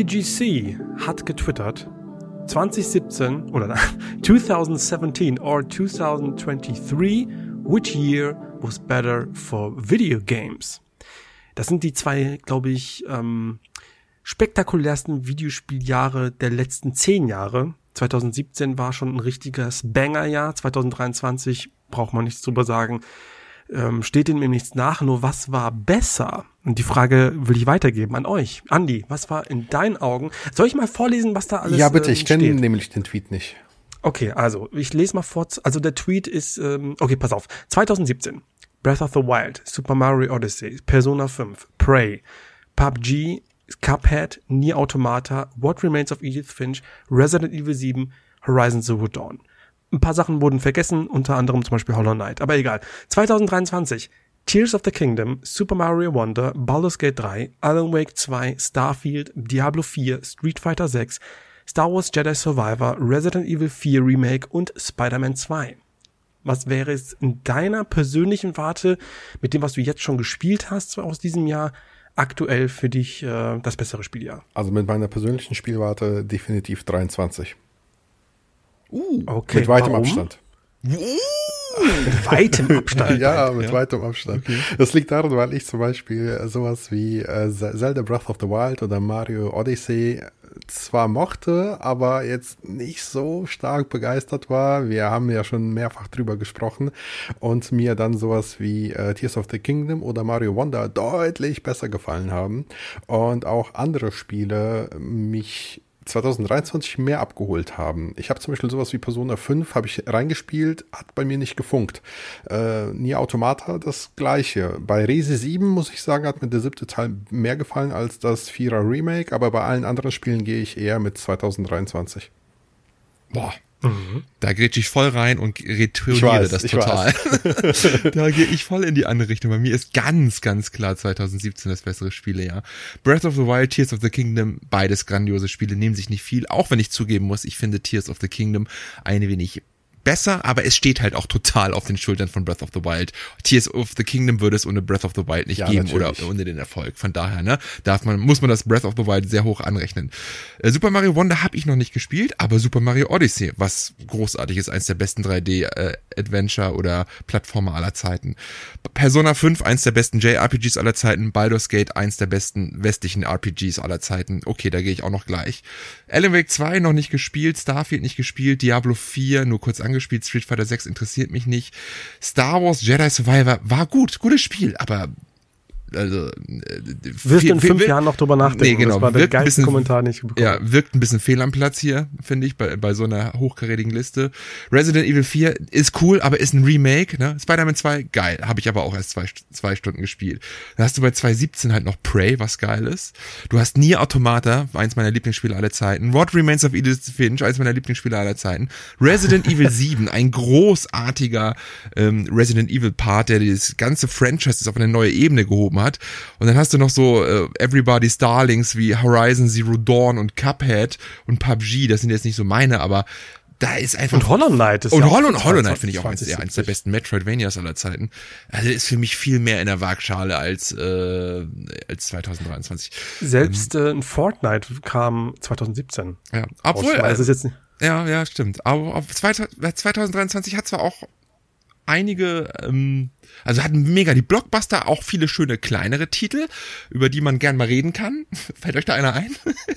VGC hat getwittert, 2017 oder 2017 or 2023, which year was better for video games? Das sind die zwei, glaube ich, ähm, spektakulärsten Videospieljahre der letzten zehn Jahre. 2017 war schon ein richtiges Banger-Jahr. 2023 braucht man nichts drüber sagen. Ähm, steht dem nichts nach. Nur was war besser? Und die Frage will ich weitergeben an euch. Andi, was war in deinen Augen? Soll ich mal vorlesen, was da alles Ja, bitte, ich ähm, kenne nämlich den Tweet nicht. Okay, also ich lese mal vor. Also der Tweet ist, ähm, okay, pass auf. 2017, Breath of the Wild, Super Mario Odyssey, Persona 5, Prey, PUBG, Cuphead, Nier Automata, What Remains of Edith Finch, Resident Evil 7, Horizon Zero Dawn. Ein paar Sachen wurden vergessen, unter anderem zum Beispiel Hollow Knight. Aber egal. 2023, Tears of the Kingdom, Super Mario Wonder, Baldur's Gate 3, Alan Wake 2, Starfield, Diablo 4, Street Fighter 6, Star Wars Jedi Survivor, Resident Evil 4 Remake und Spider-Man 2. Was wäre es in deiner persönlichen Warte mit dem, was du jetzt schon gespielt hast aus diesem Jahr, aktuell für dich äh, das bessere Spieljahr? Also mit meiner persönlichen Spielwarte definitiv 23. Uh, okay. mit weitem warum? Abstand. Mit weitem Abstand. Ja, mit Ja. weitem Abstand. Das liegt daran, weil ich zum Beispiel äh, sowas wie äh, Zelda Breath of the Wild oder Mario Odyssey zwar mochte, aber jetzt nicht so stark begeistert war. Wir haben ja schon mehrfach drüber gesprochen und mir dann sowas wie äh, Tears of the Kingdom oder Mario Wonder deutlich besser gefallen haben und auch andere Spiele mich 2023 mehr abgeholt haben. Ich habe zum Beispiel sowas wie Persona 5 habe ich reingespielt, hat bei mir nicht gefunkt. Äh, Nier Automata das gleiche. Bei Rese 7 muss ich sagen, hat mir der siebte Teil mehr gefallen als das Vierer Remake, aber bei allen anderen Spielen gehe ich eher mit 2023. Boah. Da grätsch ich voll rein und weiß, das total. da gehe ich voll in die andere Richtung. Bei mir ist ganz, ganz klar 2017 das bessere Spielejahr. Breath of the Wild, Tears of the Kingdom, beides grandiose Spiele, nehmen sich nicht viel. Auch wenn ich zugeben muss, ich finde Tears of the Kingdom ein wenig besser, aber es steht halt auch total auf den Schultern von Breath of the Wild. Tears of the Kingdom würde es ohne Breath of the Wild nicht Ja, geben natürlich. oder ohne den Erfolg. Von daher, ne, darf man, muss man das Breath of the Wild sehr hoch anrechnen. Äh, Super Mario Wonder habe ich noch nicht gespielt, aber Super Mario Odyssey, was großartig ist, eins der besten 3D äh, oder Plattformer aller Zeiten. Persona 5, eins der besten JRPGs aller Zeiten, Baldur's Gate, eins der besten westlichen RPGs aller Zeiten. Okay, da gehe ich auch noch gleich. Alan Wake 2 noch nicht gespielt, Starfield nicht gespielt, Diablo 4 nur kurz angespielt, Street Fighter 6 interessiert mich nicht. Star Wars Jedi Survivor war gut, gutes Spiel, aber also äh, Wirst du in viel- fünf viel- Jahren noch drüber nachdenken? Nee, genau. Das war der Wirkt geilste bisschen- Kommentar, den ich bekommen Ja, wirkt ein bisschen fehl am Platz hier, finde ich, bei, bei so einer hochkarätigen Liste. Resident Evil 4 ist cool, aber ist ein Remake. Ne? Spider-Man 2, geil. Habe ich aber auch erst zwei, zwei Stunden gespielt. Dann hast du bei 2017 halt noch Prey, was geil ist. Du hast Nier Automata, eins meiner Lieblingsspiele aller Zeiten. What Remains of Edith Finch, eins meiner Lieblingsspiele aller Zeiten. Resident Evil 7, ein großartiger ähm, Resident Evil Part, der das ganze Franchise auf eine neue Ebene gehoben hat. Und dann hast du noch so äh, Everybody's Darlings wie Horizon Zero Dawn und Cuphead und PUBG. Das sind jetzt nicht so meine, aber da ist einfach Und Hollow Knight ist und ja Hollow, Hollow Knight finde ich auch eins, 20, der, eins der besten Metroidvanias aller Zeiten. Also ist für mich viel mehr in der Waagschale als äh, als 2023. Selbst äh, ein Fortnite kam 2017. Ja, obwohl das ist jetzt Ja, ja, stimmt. Aber auf 2023 hat zwar auch einige, ähm, also hatten mega die Blockbuster, auch viele schöne kleinere Titel, über die man gern mal reden kann. Fällt euch da einer ein?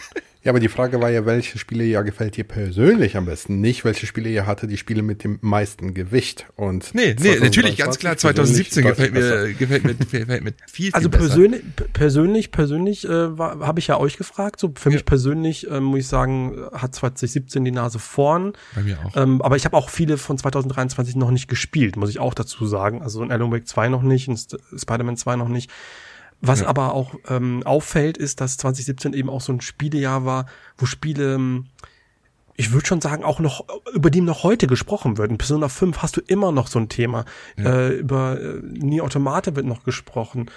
Ja, aber die Frage war ja, welche Spiele ja gefällt dir persönlich am besten? Nicht, welche Spiele ihr hatte die Spiele mit dem meisten Gewicht. Und Nee, nee, natürlich, ganz klar, 2017 gefällt mir, gefällt mir, gefällt mir viel, viel also besser. persönlich, persönlich, persönlich äh, habe ich ja euch gefragt. So für Ja. mich persönlich äh, muss ich sagen, hat 2017 die Nase vorn. Bei mir auch. Ähm, aber ich habe auch viele von 2023 noch nicht gespielt, muss ich auch dazu sagen. Also in Alan Wake 2 noch nicht, in Spider-Man 2 noch nicht. Was Ja. aber auch ähm, auffällt, ist, dass 2017 eben auch so ein Spielejahr war, wo Spiele, ähm, ich würde schon sagen, auch noch, über die noch heute gesprochen wird. In Persona 5 hast du immer noch so ein Thema. Äh, über äh, Nier Automata wird noch gesprochen.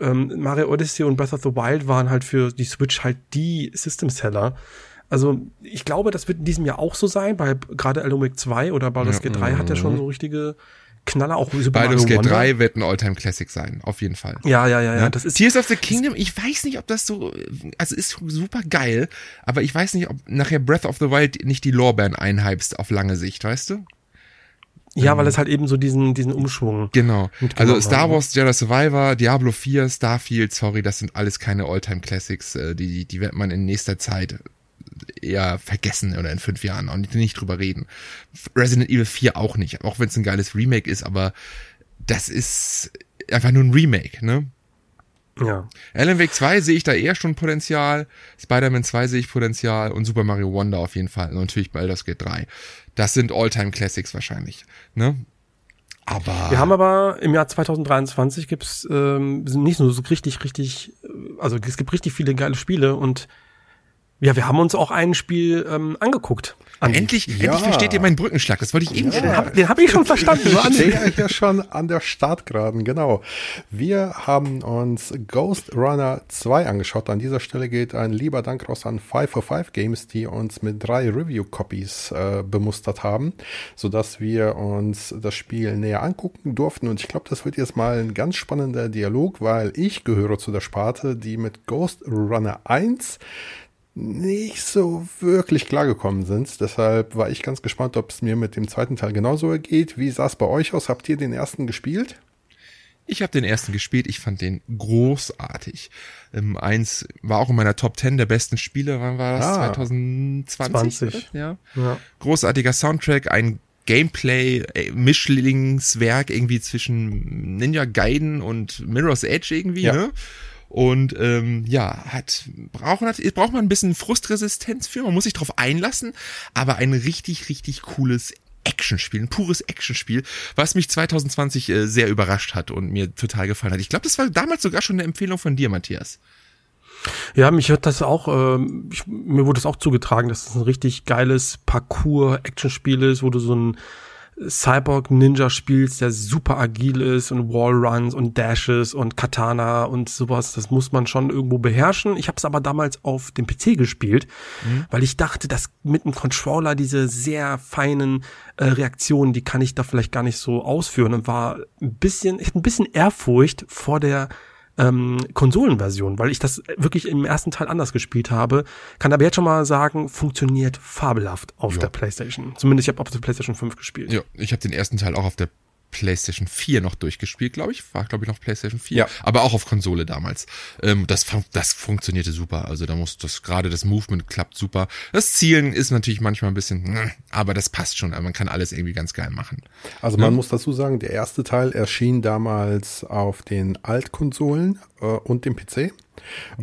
Ähm, Mario Odyssey und Breath of the Wild waren halt für die Switch halt die System-Seller. Also ich glaube, das wird in diesem Jahr auch so sein, weil gerade Alan Wake 2 oder Baldur's Ja, Gate 3 hat ja schon so richtige Knaller, auch Super Baldur's Mario Gate Wonder. 3 wird ein Alltime Classic sein, auf jeden Fall. Ja, ja, ja, ja, das ist Tears of the Kingdom, ich weiß nicht, ob das so, also ist super geil, aber ich weiß nicht, ob nachher Breath of the Wild nicht die Lorbeeren einheibst auf lange Sicht, weißt du? ja, weil es halt eben so diesen diesen Umschwung. Genau. Also Star haben, Wars Jedi Survivor, Diablo 4, Starfield, sorry, das sind alles keine Alltime Classics, äh, die, die wird man in nächster Zeit eher vergessen oder in fünf Jahren und nicht drüber reden. Resident Evil 4 auch nicht, auch wenn es ein geiles Remake ist, aber das ist einfach nur ein Remake, ne? Ja. Alan Wake 2 sehe ich da eher schon Potenzial, Spider-Man 2 sehe ich Potenzial und Super Mario Wonder auf jeden Fall und natürlich Baldur's Gate 3. Das sind Alltime Classics wahrscheinlich, ne? Aber Wir haben aber im Jahr 2023 gibt's ähm, nicht nur so richtig, richtig, äh, also es gibt richtig viele geile Spiele und ja, wir haben uns auch ein Spiel ähm, angeguckt. Andi. endlich, Ja. endlich versteht ihr meinen Brückenschlag, das wollte ich eben Den schon. hab, den hab ich schon verstanden. Ich stehe ja hier schon an der Startgeraden, genau. Wir haben uns Ghost Runner 2 angeschaut. An dieser Stelle geht ein lieber Dank raus an 545 Games, die uns mit drei Review-Copies äh, bemustert haben, sodass wir uns das Spiel näher angucken durften. Und ich glaube, das wird jetzt mal ein ganz spannender Dialog, weil ich gehöre zu der Sparte, die mit Ghost Runner 1 nicht so wirklich klargekommen sind. Deshalb war ich ganz gespannt, ob es mir mit dem zweiten Teil genauso ergeht. Wie sah es bei euch aus? Habt ihr den ersten gespielt? Ich habe den ersten gespielt, ich fand den großartig. Ähm, eins war auch in meiner Top 10 der besten Spiele, wann war das? Ah. 2020? 20. oder? Ja. Ja. Großartiger Soundtrack, ein Gameplay, äh, Mischlingswerk irgendwie zwischen Ninja Gaiden und Mirror's Edge irgendwie, Ja. ne? Und ähm, ja, hat braucht, hat, braucht man ein bisschen Frustresistenz für, man muss sich drauf einlassen, aber ein richtig, richtig cooles Actionspiel, ein pures Actionspiel, was mich 2020 äh, sehr überrascht hat und mir total gefallen hat. Ich glaube, das war damals sogar schon eine Empfehlung von dir, Matthias. Ja, mich hat das auch, ähm, ich, mir wurde es auch zugetragen, dass es ein richtig geiles Parcours-Action-Spiel ist, wo du so ein Cyborg-Ninja spielst, der super agil ist und Wallruns und Dashes und Katana und sowas. Das muss man schon irgendwo beherrschen. Ich habe es aber damals auf dem PC gespielt, weil ich dachte, dass mit dem Controller diese sehr feinen äh, Reaktionen, die kann ich da vielleicht gar nicht so ausführen und war ein bisschen, ich hatte ein bisschen Ehrfurcht vor der ähm, Konsolenversion, weil ich das wirklich im ersten Teil anders gespielt habe. Kann aber jetzt schon mal sagen, funktioniert fabelhaft auf Ja. der PlayStation. Zumindest ich habe auf der PlayStation 5 gespielt. Ja, ich habe den ersten Teil auch auf der PlayStation 4 noch durchgespielt, glaube ich. War, glaube ich, noch PlayStation 4. Ja. Aber auch auf Konsole damals. Ähm, das, das funktionierte super. Also da muss das, gerade das Movement klappt super. Das Zielen ist natürlich manchmal ein bisschen, hm, aber das passt schon. Aber man kann alles irgendwie ganz geil machen. Also man muss dazu sagen, der erste Teil erschien damals auf den Altkonsolen äh, und dem PC.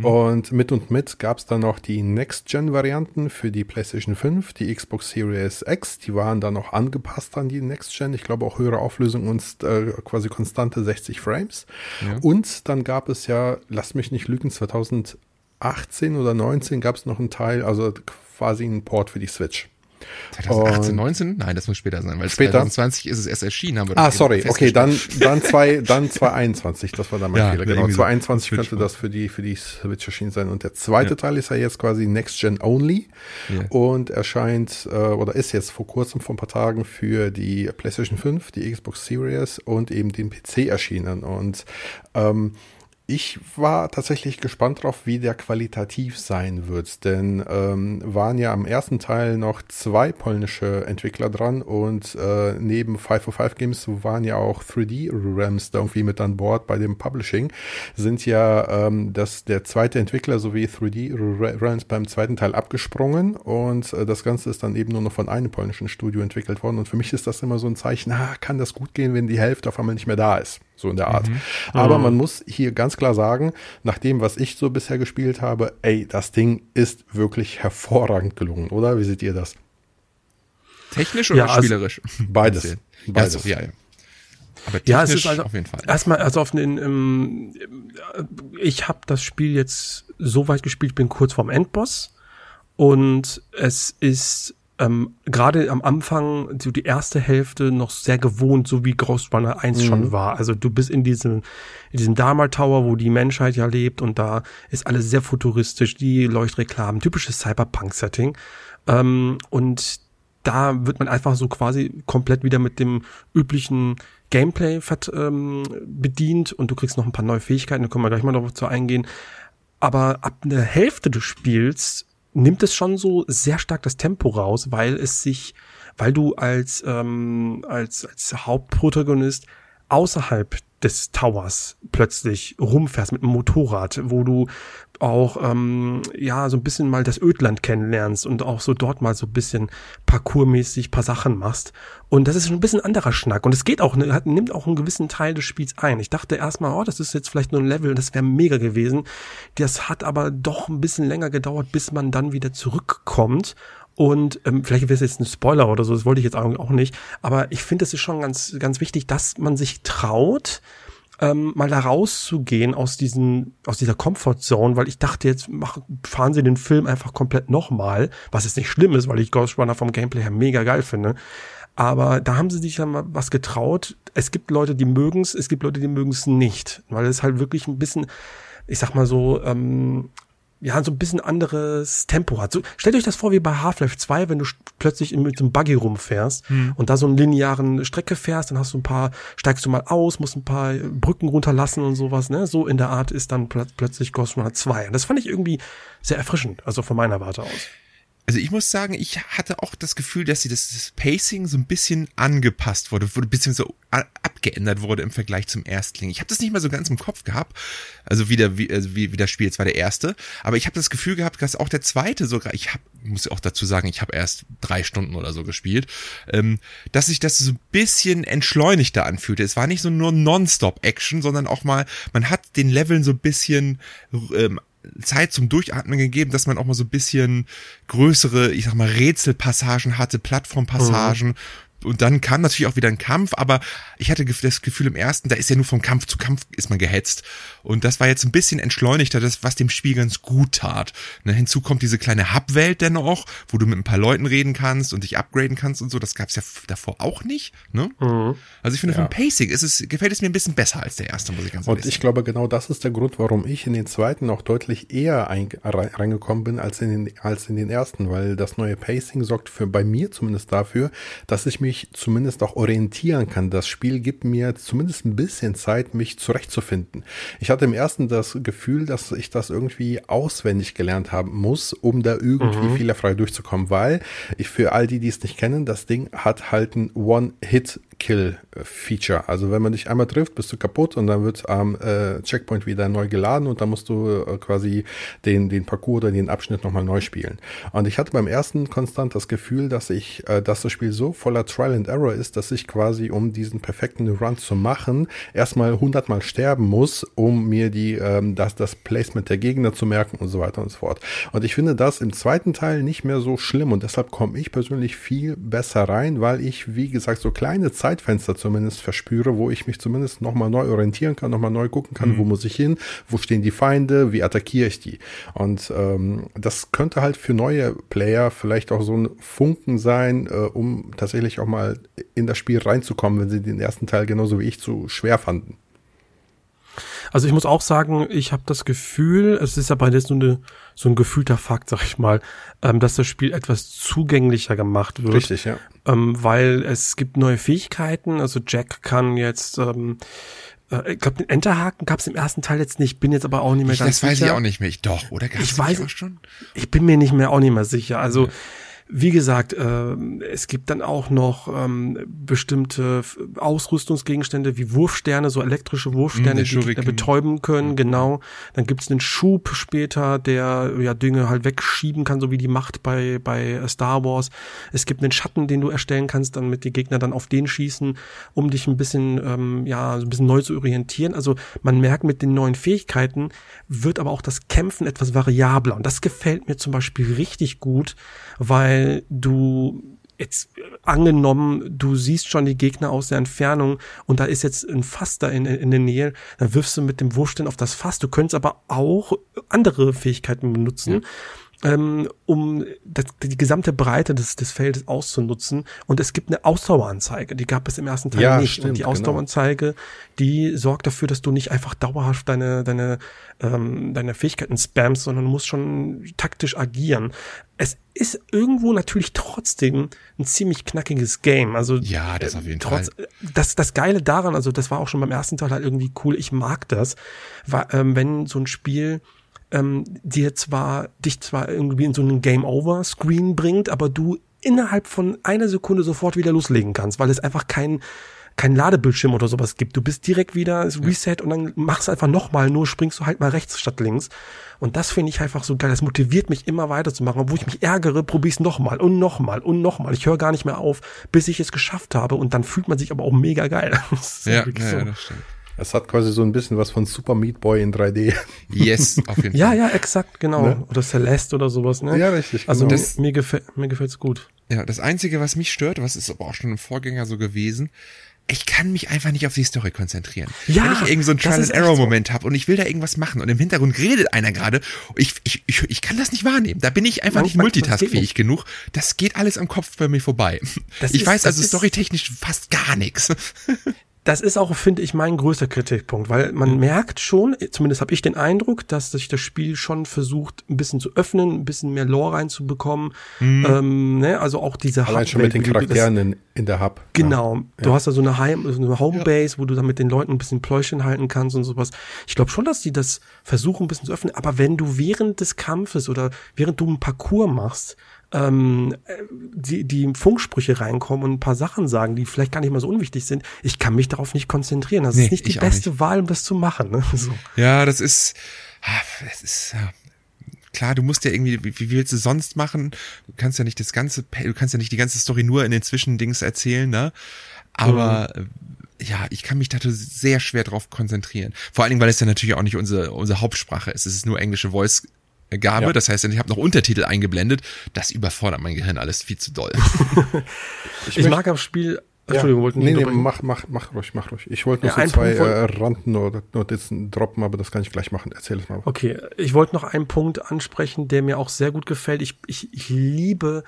Und mit und mit gab es dann noch die Next-Gen-Varianten für die PlayStation 5, die Xbox Series X. Die waren dann noch angepasst an die Next-Gen. Ich glaube auch höhere Auflösung und äh, quasi konstante 60 Frames. Ja. Und dann gab es ja, lasst mich nicht lügen, 2018 oder 19 gab es noch einen Teil, also quasi einen Port für die Switch. 2018, Und- 19? Nein, das muss später sein, weil Später? 2020 ist es erst erschienen. Haben wir Ah, sorry, okay, dann, dann zwei, dann 2021, das war dann mein Ja, Fehler, genau. irgendwie so. 2021 Switch könnte das für die, für die Switch erschienen sein. Und der zweite Ja. Teil ist ja jetzt quasi Next Gen Only Ja. und erscheint, äh, oder ist jetzt vor kurzem, vor ein paar Tagen für die PlayStation 5, die Xbox Series und eben den PC erschienen. Und, ähm, ich war tatsächlich gespannt drauf, wie der qualitativ sein wird, denn ähm, waren ja am ersten Teil noch zwei polnische Entwickler dran und äh, neben 505 Games waren ja auch 3D Realms da irgendwie mit an Bord bei dem Publishing, sind ja ähm, das, der zweite Entwickler sowie 3D Realms beim zweiten Teil abgesprungen und äh, das Ganze ist dann eben nur noch von einem polnischen Studio entwickelt worden und für mich ist das immer so ein Zeichen, na, kann das gut gehen, wenn die Hälfte auf einmal nicht mehr da ist, so in der Art. Aber man muss hier ganz klar sagen, nach dem, was ich so bisher gespielt habe, ey, das Ding ist wirklich hervorragend gelungen, oder? Wie seht ihr das? Technisch oder Ja, also- spielerisch? Beides. Ja, Beides. ja, ja. Aber technisch Ja, es ist also auf jeden Fall. erstmal, also auf den, ähm, ich habe das Spiel jetzt so weit gespielt, ich bin kurz vorm Endboss und es ist ähm, gerade am Anfang so die erste Hälfte noch sehr gewohnt, so wie Ghost Runner 1 schon war. Also du bist in diesem, in diesem Dharma Tower, wo die Menschheit ja lebt und da ist alles sehr futuristisch, die Leuchtreklamen, typisches Cyberpunk-Setting. Ähm, und da wird man einfach so quasi komplett wieder mit dem üblichen Gameplay ähm, bedient und du kriegst noch ein paar neue Fähigkeiten, da können wir gleich mal darauf zu eingehen. Aber ab der Hälfte des Spiels nimmt es schon so sehr stark das Tempo raus, weil es sich, weil du als, ähm, als, als Hauptprotagonist außerhalb des Towers plötzlich rumfährst mit einem Motorrad, wo du auch ähm, ja so ein bisschen mal das Ödland kennenlernst und auch so dort mal so ein bisschen parkourmäßig paar Sachen machst und das ist schon ein bisschen anderer Schnack und es geht auch hat, nimmt auch einen gewissen Teil des Spiels ein. Ich dachte erstmal, oh, das ist jetzt vielleicht nur ein Level, das wäre mega gewesen. Das hat aber doch ein bisschen länger gedauert, bis man dann wieder zurückkommt und ähm, vielleicht wäre es jetzt ein Spoiler oder so, das wollte ich jetzt auch nicht. Aber ich finde, es ist schon ganz, ganz wichtig, dass man sich traut, ähm, mal da rauszugehen aus diesen, aus dieser Comfortzone, weil ich dachte, jetzt mach, fahren sie den Film einfach komplett nochmal, was jetzt nicht schlimm ist, weil ich Ghost Runner vom Gameplay her mega geil finde. Aber da haben sie sich ja mal was getraut. Es gibt Leute, die mögen es, es gibt Leute, die mögen es nicht, weil es halt wirklich ein bisschen, ich sag mal so, ähm, ja, so ein bisschen anderes Tempo hat. So, stellt euch das vor wie bei Half-Life 2, wenn du plötzlich mit so einem Buggy rumfährst hm. und da so einen linearen Strecke fährst, dann hast du ein paar, steigst du mal aus, musst ein paar Brücken runterlassen und sowas, ne? So in der Art ist dann pl plötzlich Ghost Runner 2. Und das fand ich irgendwie sehr erfrischend, also von meiner Warte aus. Also ich muss sagen, ich hatte auch das Gefühl, dass sie das, das Pacing so ein bisschen angepasst wurde, wurde ein so abgeändert wurde im Vergleich zum Erstling. Ich habe das nicht mal so ganz im Kopf gehabt, also wie, der, wie, also wie, wie das Spiel, jetzt war der erste, aber ich habe das Gefühl gehabt, dass auch der zweite sogar, ich hab, muss auch dazu sagen, ich habe erst drei Stunden oder so gespielt, ähm, dass sich das so ein bisschen entschleunigter anfühlte. Es war nicht so nur Nonstop-Action, sondern auch mal, man hat den Leveln so ein bisschen ähm, Zeit zum Durchatmen gegeben, dass man auch mal so ein bisschen größere, ich sag mal, Rätselpassagen hatte, Plattformpassagen, mhm und dann kam natürlich auch wieder ein Kampf, aber ich hatte das Gefühl im ersten, da ist ja nur vom Kampf zu Kampf ist man gehetzt. Und das war jetzt ein bisschen entschleunigter, das, was dem Spiel ganz gut tat. Ne, hinzu kommt diese kleine Hub-Welt dennoch, wo du mit ein paar Leuten reden kannst und dich upgraden kannst und so. Das gab's ja davor auch nicht. Ne? Mhm. Also ich finde, ja. vom Pacing ist es, gefällt es mir ein bisschen besser als der erste, muss ich ganz ehrlich Und ich glaube, genau das ist der Grund, warum ich in den zweiten auch deutlich eher ein, reingekommen bin als in, den, als in den ersten, weil das neue Pacing sorgt für bei mir zumindest dafür, dass ich mich mich zumindest auch orientieren kann. Das Spiel gibt mir zumindest ein bisschen Zeit, mich zurechtzufinden. Ich hatte im ersten das Gefühl, dass ich das irgendwie auswendig gelernt haben muss, um da irgendwie mhm. fehlerfrei durchzukommen, weil ich für all die, die es nicht kennen, das Ding hat halt ein One-Hit Kill-Feature. Also wenn man dich einmal trifft, bist du kaputt und dann wird am äh, Checkpoint wieder neu geladen und dann musst du äh, quasi den, den Parcours oder den Abschnitt nochmal neu spielen. Und ich hatte beim ersten konstant das Gefühl, dass ich, äh, dass das Spiel so voller Trial and Error ist, dass ich quasi, um diesen perfekten Run zu machen, erstmal hundertmal sterben muss, um mir die, ähm, das, das Placement der Gegner zu merken und so weiter und so fort. Und ich finde das im zweiten Teil nicht mehr so schlimm und deshalb komme ich persönlich viel besser rein, weil ich, wie gesagt, so kleine Zeit Zeitfenster zumindest verspüre, wo ich mich zumindest nochmal neu orientieren kann, nochmal neu gucken kann, mhm. wo muss ich hin, wo stehen die Feinde, wie attackiere ich die. Und ähm, das könnte halt für neue Player vielleicht auch so ein Funken sein, äh, um tatsächlich auch mal in das Spiel reinzukommen, wenn sie den ersten Teil genauso wie ich zu schwer fanden. Also ich muss auch sagen, ich habe das Gefühl, es ist aber jetzt so, eine, so ein gefühlter Fakt, sag ich mal, ähm, dass das Spiel etwas zugänglicher gemacht wird. Richtig, ja. Ähm, weil es gibt neue Fähigkeiten. Also Jack kann jetzt ähm, äh, ich glaube, den Enterhaken gab es im ersten Teil jetzt nicht, bin jetzt aber auch nicht mehr ich, ganz sicher. Das weiß ich auch nicht mehr. Ich, doch, oder? Gab's ich weiß auch schon. Ich bin mir nicht mehr auch nicht mehr sicher. Also ja. Wie gesagt, äh, es gibt dann auch noch ähm, bestimmte Ausrüstungsgegenstände wie Wurfsterne, so elektrische Wurfsterne, mm, die Gegner betäuben können, mhm. genau. Dann gibt's einen Schub später, der ja Dinge halt wegschieben kann, so wie die Macht bei, bei Star Wars. Es gibt einen Schatten, den du erstellen kannst, damit die Gegner dann auf den schießen, um dich ein bisschen, ähm, ja, so ein bisschen neu zu orientieren. Also man merkt mit den neuen Fähigkeiten wird aber auch das Kämpfen etwas variabler. Und das gefällt mir zum Beispiel richtig gut, weil du jetzt angenommen, du siehst schon die Gegner aus der Entfernung und da ist jetzt ein Fass da in, in der Nähe, dann wirfst du mit dem Wurfstein auf das Fass. Du könntest aber auch andere Fähigkeiten benutzen. Ja ähm, um das, die gesamte Breite des, des Feldes auszunutzen. Und es gibt eine Ausdaueranzeige, die gab es im ersten Teil Ja, nicht. stimmt, und die genau. Ausdaueranzeige, die sorgt dafür, dass du nicht einfach dauerhaft deine, deine, ähm, deine Fähigkeiten spammst, sondern musst schon taktisch agieren. Es ist irgendwo natürlich trotzdem ein ziemlich knackiges Game. Also Ja, das auf jeden trotz, Fall. Das, das Geile daran, also das war auch schon beim ersten Teil halt irgendwie cool, ich mag das, war, ähm, wenn so ein Spiel ähm, dir zwar, dich zwar irgendwie in so einen Game-Over-Screen bringt, aber du innerhalb von einer Sekunde sofort wieder loslegen kannst, weil es einfach kein kein Ladebildschirm oder sowas gibt. Du bist direkt wieder es Reset und dann machst du einfach nochmal, nur springst du halt mal rechts statt links. Und das finde ich einfach so geil. Das motiviert mich immer weiterzumachen. Obwohl ich mich ärgere, probier's nochmal und nochmal und nochmal. Ich höre gar nicht mehr auf, bis ich es geschafft habe. Und dann fühlt man sich aber auch mega geil. Das ist Ja, ja, so. ja, das stimmt. Es hat quasi so ein bisschen was von Super Meat Boy in 3D. Yes, auf jeden Ja, Fall. ja, exakt, genau. Ne? Oder Celeste oder sowas, ne? Ja, richtig, Also genau. das, mir, gefällt mir gefällt's gut. Ja, das Einzige, was mich stört, was ist aber auch schon im Vorgänger so gewesen, ich kann mich einfach nicht auf die Story konzentrieren. Ja, Wenn ich irgend so einen das ist echt Trial-and-Error-Moment habe und ich will da irgendwas machen und im Hintergrund redet einer gerade, ich, ich, ich, ich kann das nicht wahrnehmen. Da bin ich einfach Man- nicht multitaskfähig genug. Das geht alles am Kopf bei mir vorbei. Das ich ist- weiß also storytechnisch fast gar nichts. Das ist auch, finde ich, mein größter Kritikpunkt, weil Mhm. man merkt schon, zumindest habe ich den Eindruck, dass sich das Spiel schon versucht, ein bisschen zu öffnen, ein bisschen mehr Lore reinzubekommen. Mhm. Ähm, ne? Also auch diese Allein schon mit den das- Charakteren in, in der Hub. Genau. Du hast da so eine, Heim, so eine Homebase, wo du dann mit den Leuten ein bisschen Pläuschen halten kannst und sowas. Ich glaube schon, dass die das versuchen, ein bisschen zu öffnen. Aber wenn du während des Kampfes oder während du einen Parcours machst, ähm, äh, die, die Funksprüche reinkommen und ein paar Sachen sagen, die vielleicht gar nicht mal so unwichtig sind, ich kann mich darauf nicht konzentrieren. Das Nee, ist nicht die beste Wahl, um das zu machen. Ne? So. Ja, das ist, ah, das ist, ja. Klar, du musst ja irgendwie, wie, wie willst du sonst machen? Du kannst ja nicht das ganze, du kannst ja nicht die ganze Story nur in den Zwischendings erzählen, ne? Aber, Mhm. äh, ja, ich kann mich da sehr schwer drauf konzentrieren. Vor allen Dingen, weil es ja natürlich auch nicht unsere, unsere Hauptsprache ist. Es ist nur englische Voice. Gabe, Ja. das heißt, ich habe noch Untertitel eingeblendet. Das überfordert mein Gehirn alles viel zu doll. Ich, möchte- mag am Spiel, Entschuldigung, wollten nee, nicht nee, mach, mach, mach ruhig, mach ruhig. Ich wollte noch Ja, so zwei äh, Randnotizen droppen, aber das kann ich gleich machen. Erzähl es mal. Okay, ich wollte noch einen Punkt ansprechen, der mir auch sehr gut gefällt. Ich, ich, ich liebe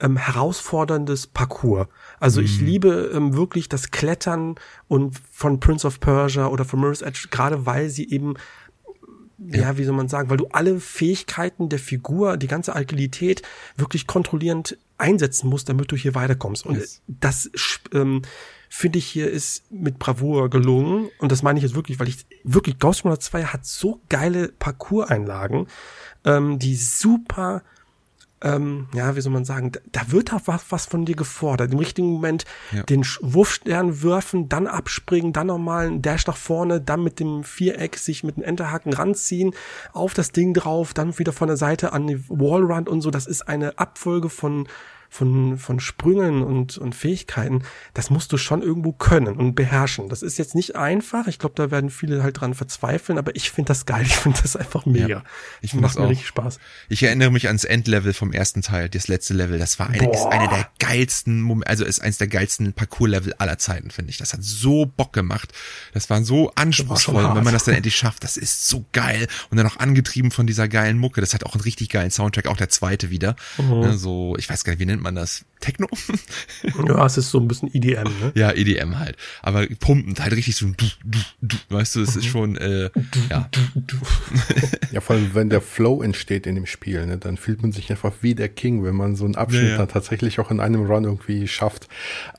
ähm, herausforderndes Parcours. Also ich liebe ähm, wirklich das Klettern und von Prince of Persia oder von Mirror's Edge, gerade weil sie eben ja. wie soll man sagen, weil du alle Fähigkeiten der Figur, die ganze Agilität wirklich kontrollierend einsetzen musst, damit du hier weiterkommst. Und Yes. das ähm, finde ich hier ist mit Bravour gelungen. Und das meine ich jetzt wirklich, weil ich wirklich Ghost Runner 2 hat so geile Parcours-Einlagen, ähm, die super ähm, ja, wie soll man sagen, da, da wird auch was, was von dir gefordert. Im richtigen Moment Ja. den Wurfstern werfen, dann abspringen, dann nochmal einen Dash nach vorne, dann mit dem Viereck sich mit dem Enterhaken ranziehen, auf das Ding drauf, dann wieder von der Seite an die Wallrun und so. Das ist eine Abfolge von von, von Sprüngen und, und Fähigkeiten, das musst du schon irgendwo können und beherrschen. Das ist jetzt nicht einfach. Ich glaube, da werden viele halt dran verzweifeln, aber ich finde das geil. Ich finde das einfach mega. Ja, ich Macht das mir auch. richtig Spaß. Ich erinnere mich ans Endlevel vom ersten Teil, das letzte Level. Das war eine, ist eine der geilsten, Mom- also ist eins der geilsten Parcours-Level aller Zeiten, finde ich. Das hat so Bock gemacht. Das war so anspruchsvoll, Und wenn man das dann endlich schafft. Das ist so geil. Und dann auch angetrieben von dieser geilen Mucke. Das hat auch einen richtig geilen Soundtrack, auch der zweite wieder. Mhm. Ne, So, ich weiß gar nicht, wie nennt man das? Techno? Ja, es ist so ein bisschen EDM, ne? ja, EDM halt. Aber pumpend, halt richtig so, du, du, du, weißt du, es Mhm. ist schon, äh, ja. Ja, vor allem, wenn der Flow entsteht in dem Spiel, ne, dann fühlt man sich einfach wie der King, wenn man so einen Abschnitt Ja, ja. dann tatsächlich auch in einem Run irgendwie schafft.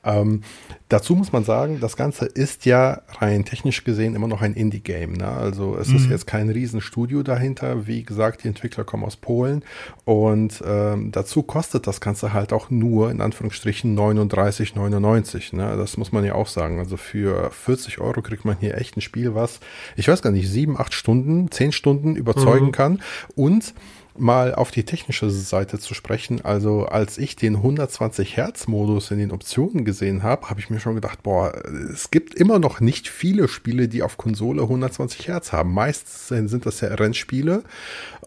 Ähm, dazu muss man sagen, das Ganze ist ja rein technisch gesehen immer noch ein Indie-Game. Ne? Also es ist jetzt kein Riesenstudio dahinter. Wie gesagt, die Entwickler kommen aus Polen und ähm, dazu kostet das Ganze halt auch nur in Anführungsstrichen 39,99. Ne? Das muss man ja auch sagen. Also für 40 Euro kriegt man hier echt ein Spiel, was, ich weiß gar nicht, sieben, acht Stunden, zehn Stunden überzeugen kann und mal auf die technische Seite zu sprechen. Also als ich den 120 Hertz Modus in den Optionen gesehen habe, habe ich mir schon gedacht, boah, es gibt immer noch nicht viele Spiele, die auf Konsole 120 Hertz haben. Meist sind das ja Rennspiele.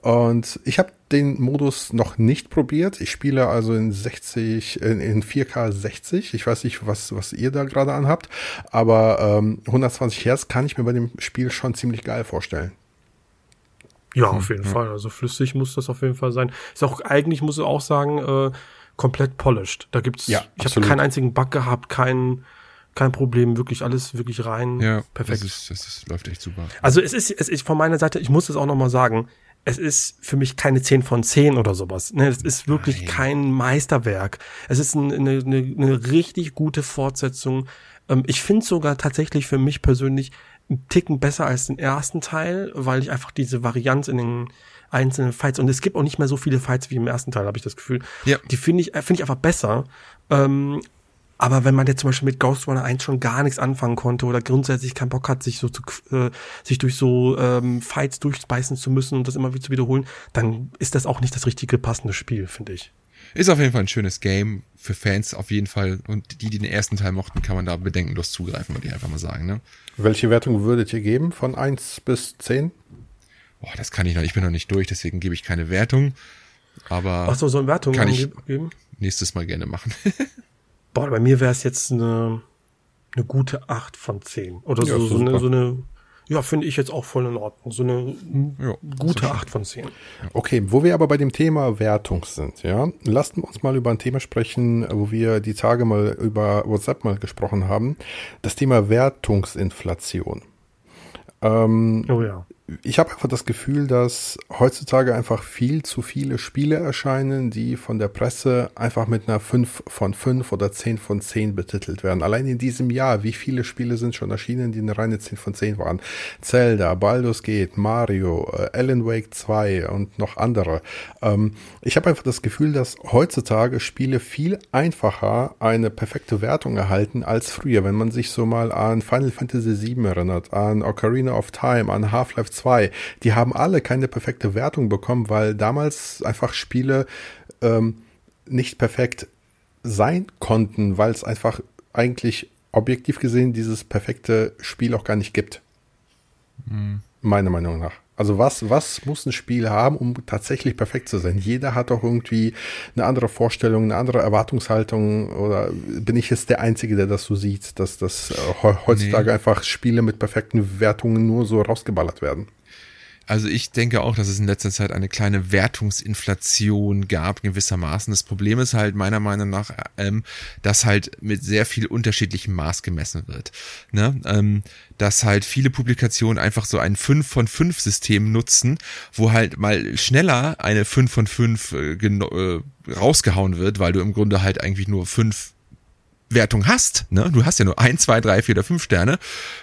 Und ich habe den Modus noch nicht probiert. Ich spiele also in 60, in, in 4K 60. Ich weiß nicht, was, was ihr da gerade anhabt, aber ähm, 120 Hertz kann ich mir bei dem Spiel schon ziemlich geil vorstellen. Ja, auf jeden Fall. Also flüssig muss das auf jeden Fall sein. Ist auch, eigentlich muss ich auch sagen, äh, komplett polished. Da gibt's, Ja, ich habe keinen einzigen Bug gehabt, kein, kein Problem, wirklich alles wirklich rein. Ja, perfekt. Das, ist, das ist, läuft echt super. Also es ist, es ist von meiner Seite, ich muss es auch nochmal sagen, es ist für mich keine 10 von 10 oder sowas. Ne, es ist wirklich Nein. kein Meisterwerk. Es ist ein, eine, eine, eine richtig gute Fortsetzung. Ähm, ich finde sogar tatsächlich für mich persönlich einen Ticken besser als den ersten Teil, weil ich einfach diese Varianz in den einzelnen Fights und es gibt auch nicht mehr so viele Fights wie im ersten Teil, habe ich das Gefühl. Ja. Die finde ich, äh, finde ich einfach besser. Ähm, aber wenn man jetzt zum Beispiel mit Ghost Runner 1 schon gar nichts anfangen konnte oder grundsätzlich keinen Bock hat, sich so zu, äh, sich durch so ähm, Fights durchbeißen zu müssen und das immer wieder zu wiederholen, dann ist das auch nicht das richtige passende Spiel, finde ich. Ist auf jeden Fall ein schönes Game für Fans auf jeden Fall. Und die, die den ersten Teil mochten, kann man da bedenkenlos zugreifen, würde ich einfach mal sagen. Ne? Welche Wertung würdet ihr geben von 1 bis 10? Boah, das kann ich noch. Ich bin noch nicht durch, deswegen gebe ich keine Wertung. Aber Ach so, so eine Wertung Kann ich- geben? nächstes Mal gerne machen. Boah, bei mir wäre es jetzt eine, eine gute 8 von 10. Oder Ja, so, ist so, eine, so eine, ja, finde ich jetzt auch voll in Ordnung. So eine Ja, gute so schön. 8 von 10. Okay, wo wir aber bei dem Thema Wertung sind, ja, lasst uns mal über ein Thema sprechen, wo wir die Tage mal über WhatsApp mal gesprochen haben. Das Thema Wertungsinflation. Ähm, Oh ja. Ich habe einfach das Gefühl, dass heutzutage einfach viel zu viele Spiele erscheinen, die von der Presse einfach mit einer 5 von 5 oder 10 von 10 betitelt werden. Allein in diesem Jahr, wie viele Spiele sind schon erschienen, die eine reine 10 von 10 waren? Zelda, Baldur's Gate, Mario, äh, Alan Wake 2 und noch andere. Ähm, ich habe einfach das Gefühl, dass heutzutage Spiele viel einfacher eine perfekte Wertung erhalten als früher. Wenn man sich so mal an Final Fantasy VII erinnert, an Ocarina of Time, an Half-Life 2, die haben alle keine perfekte Wertung bekommen, weil damals einfach Spiele ähm, nicht perfekt sein konnten, weil es einfach eigentlich objektiv gesehen dieses perfekte Spiel auch gar nicht gibt. Meiner Meinung nach. Also was, was muss ein Spiel haben, um tatsächlich perfekt zu sein? Jeder hat doch irgendwie eine andere Vorstellung, eine andere Erwartungshaltung. Oder bin ich jetzt der Einzige, der das so sieht, dass das äh, heu- heutzutage einfach Spiele mit perfekten Wertungen nur so rausgeballert werden? Also ich denke auch, dass es in letzter Zeit eine kleine Wertungsinflation gab, gewissermaßen. Das Problem ist halt meiner Meinung nach, ähm, dass halt mit sehr viel unterschiedlichem Maß gemessen wird. Ne? Ähm, dass halt viele Publikationen einfach so ein 5 von 5 System nutzen, wo halt mal schneller eine 5 von 5 äh, äh, rausgehauen wird, weil du im Grunde halt eigentlich nur 5 Wertung hast, ne? Du hast ja nur ein, zwei, drei, vier oder fünf Sterne,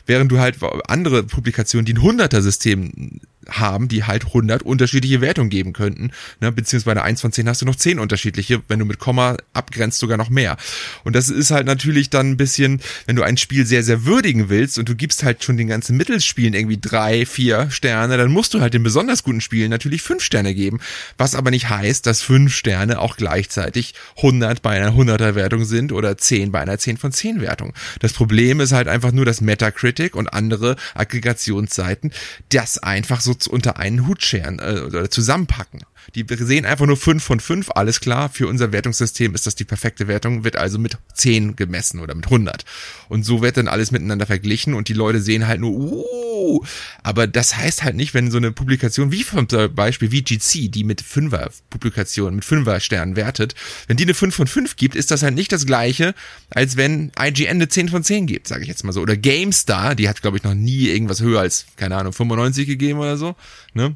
während du halt andere Publikationen, die ein 100er System haben, die halt 100 unterschiedliche Wertungen geben könnten, ne? Beziehungsweise bei einer 1 von 10 hast du noch 10 unterschiedliche, wenn du mit Komma abgrenzt sogar noch mehr. Und das ist halt natürlich dann ein bisschen, wenn du ein Spiel sehr, sehr würdigen willst und du gibst halt schon den ganzen Mittelspielen irgendwie drei, vier Sterne, dann musst du halt den besonders guten Spielen natürlich fünf Sterne geben, was aber nicht heißt, dass fünf Sterne auch gleichzeitig 100 bei einer 100er Wertung sind oder 10 bei einer 10 von 10 Wertung. Das Problem ist halt einfach nur, dass Metacritic und andere Aggregationsseiten das einfach so unter einen Hut scheren äh, oder zusammenpacken. Die sehen einfach nur 5 von 5, alles klar, für unser Wertungssystem ist das die perfekte Wertung, wird also mit 10 gemessen oder mit 100. Und so wird dann alles miteinander verglichen und die Leute sehen halt nur, uh, aber das heißt halt nicht, wenn so eine Publikation wie zum Beispiel VGC, die mit 5er Publikation, mit 5er Sternen wertet, wenn die eine 5 von 5 gibt, ist das halt nicht das gleiche, als wenn IGN eine 10 von 10 gibt, sage ich jetzt mal so. Oder GameStar, die hat glaube ich noch nie irgendwas höher als, keine Ahnung, 95 gegeben oder so, ne?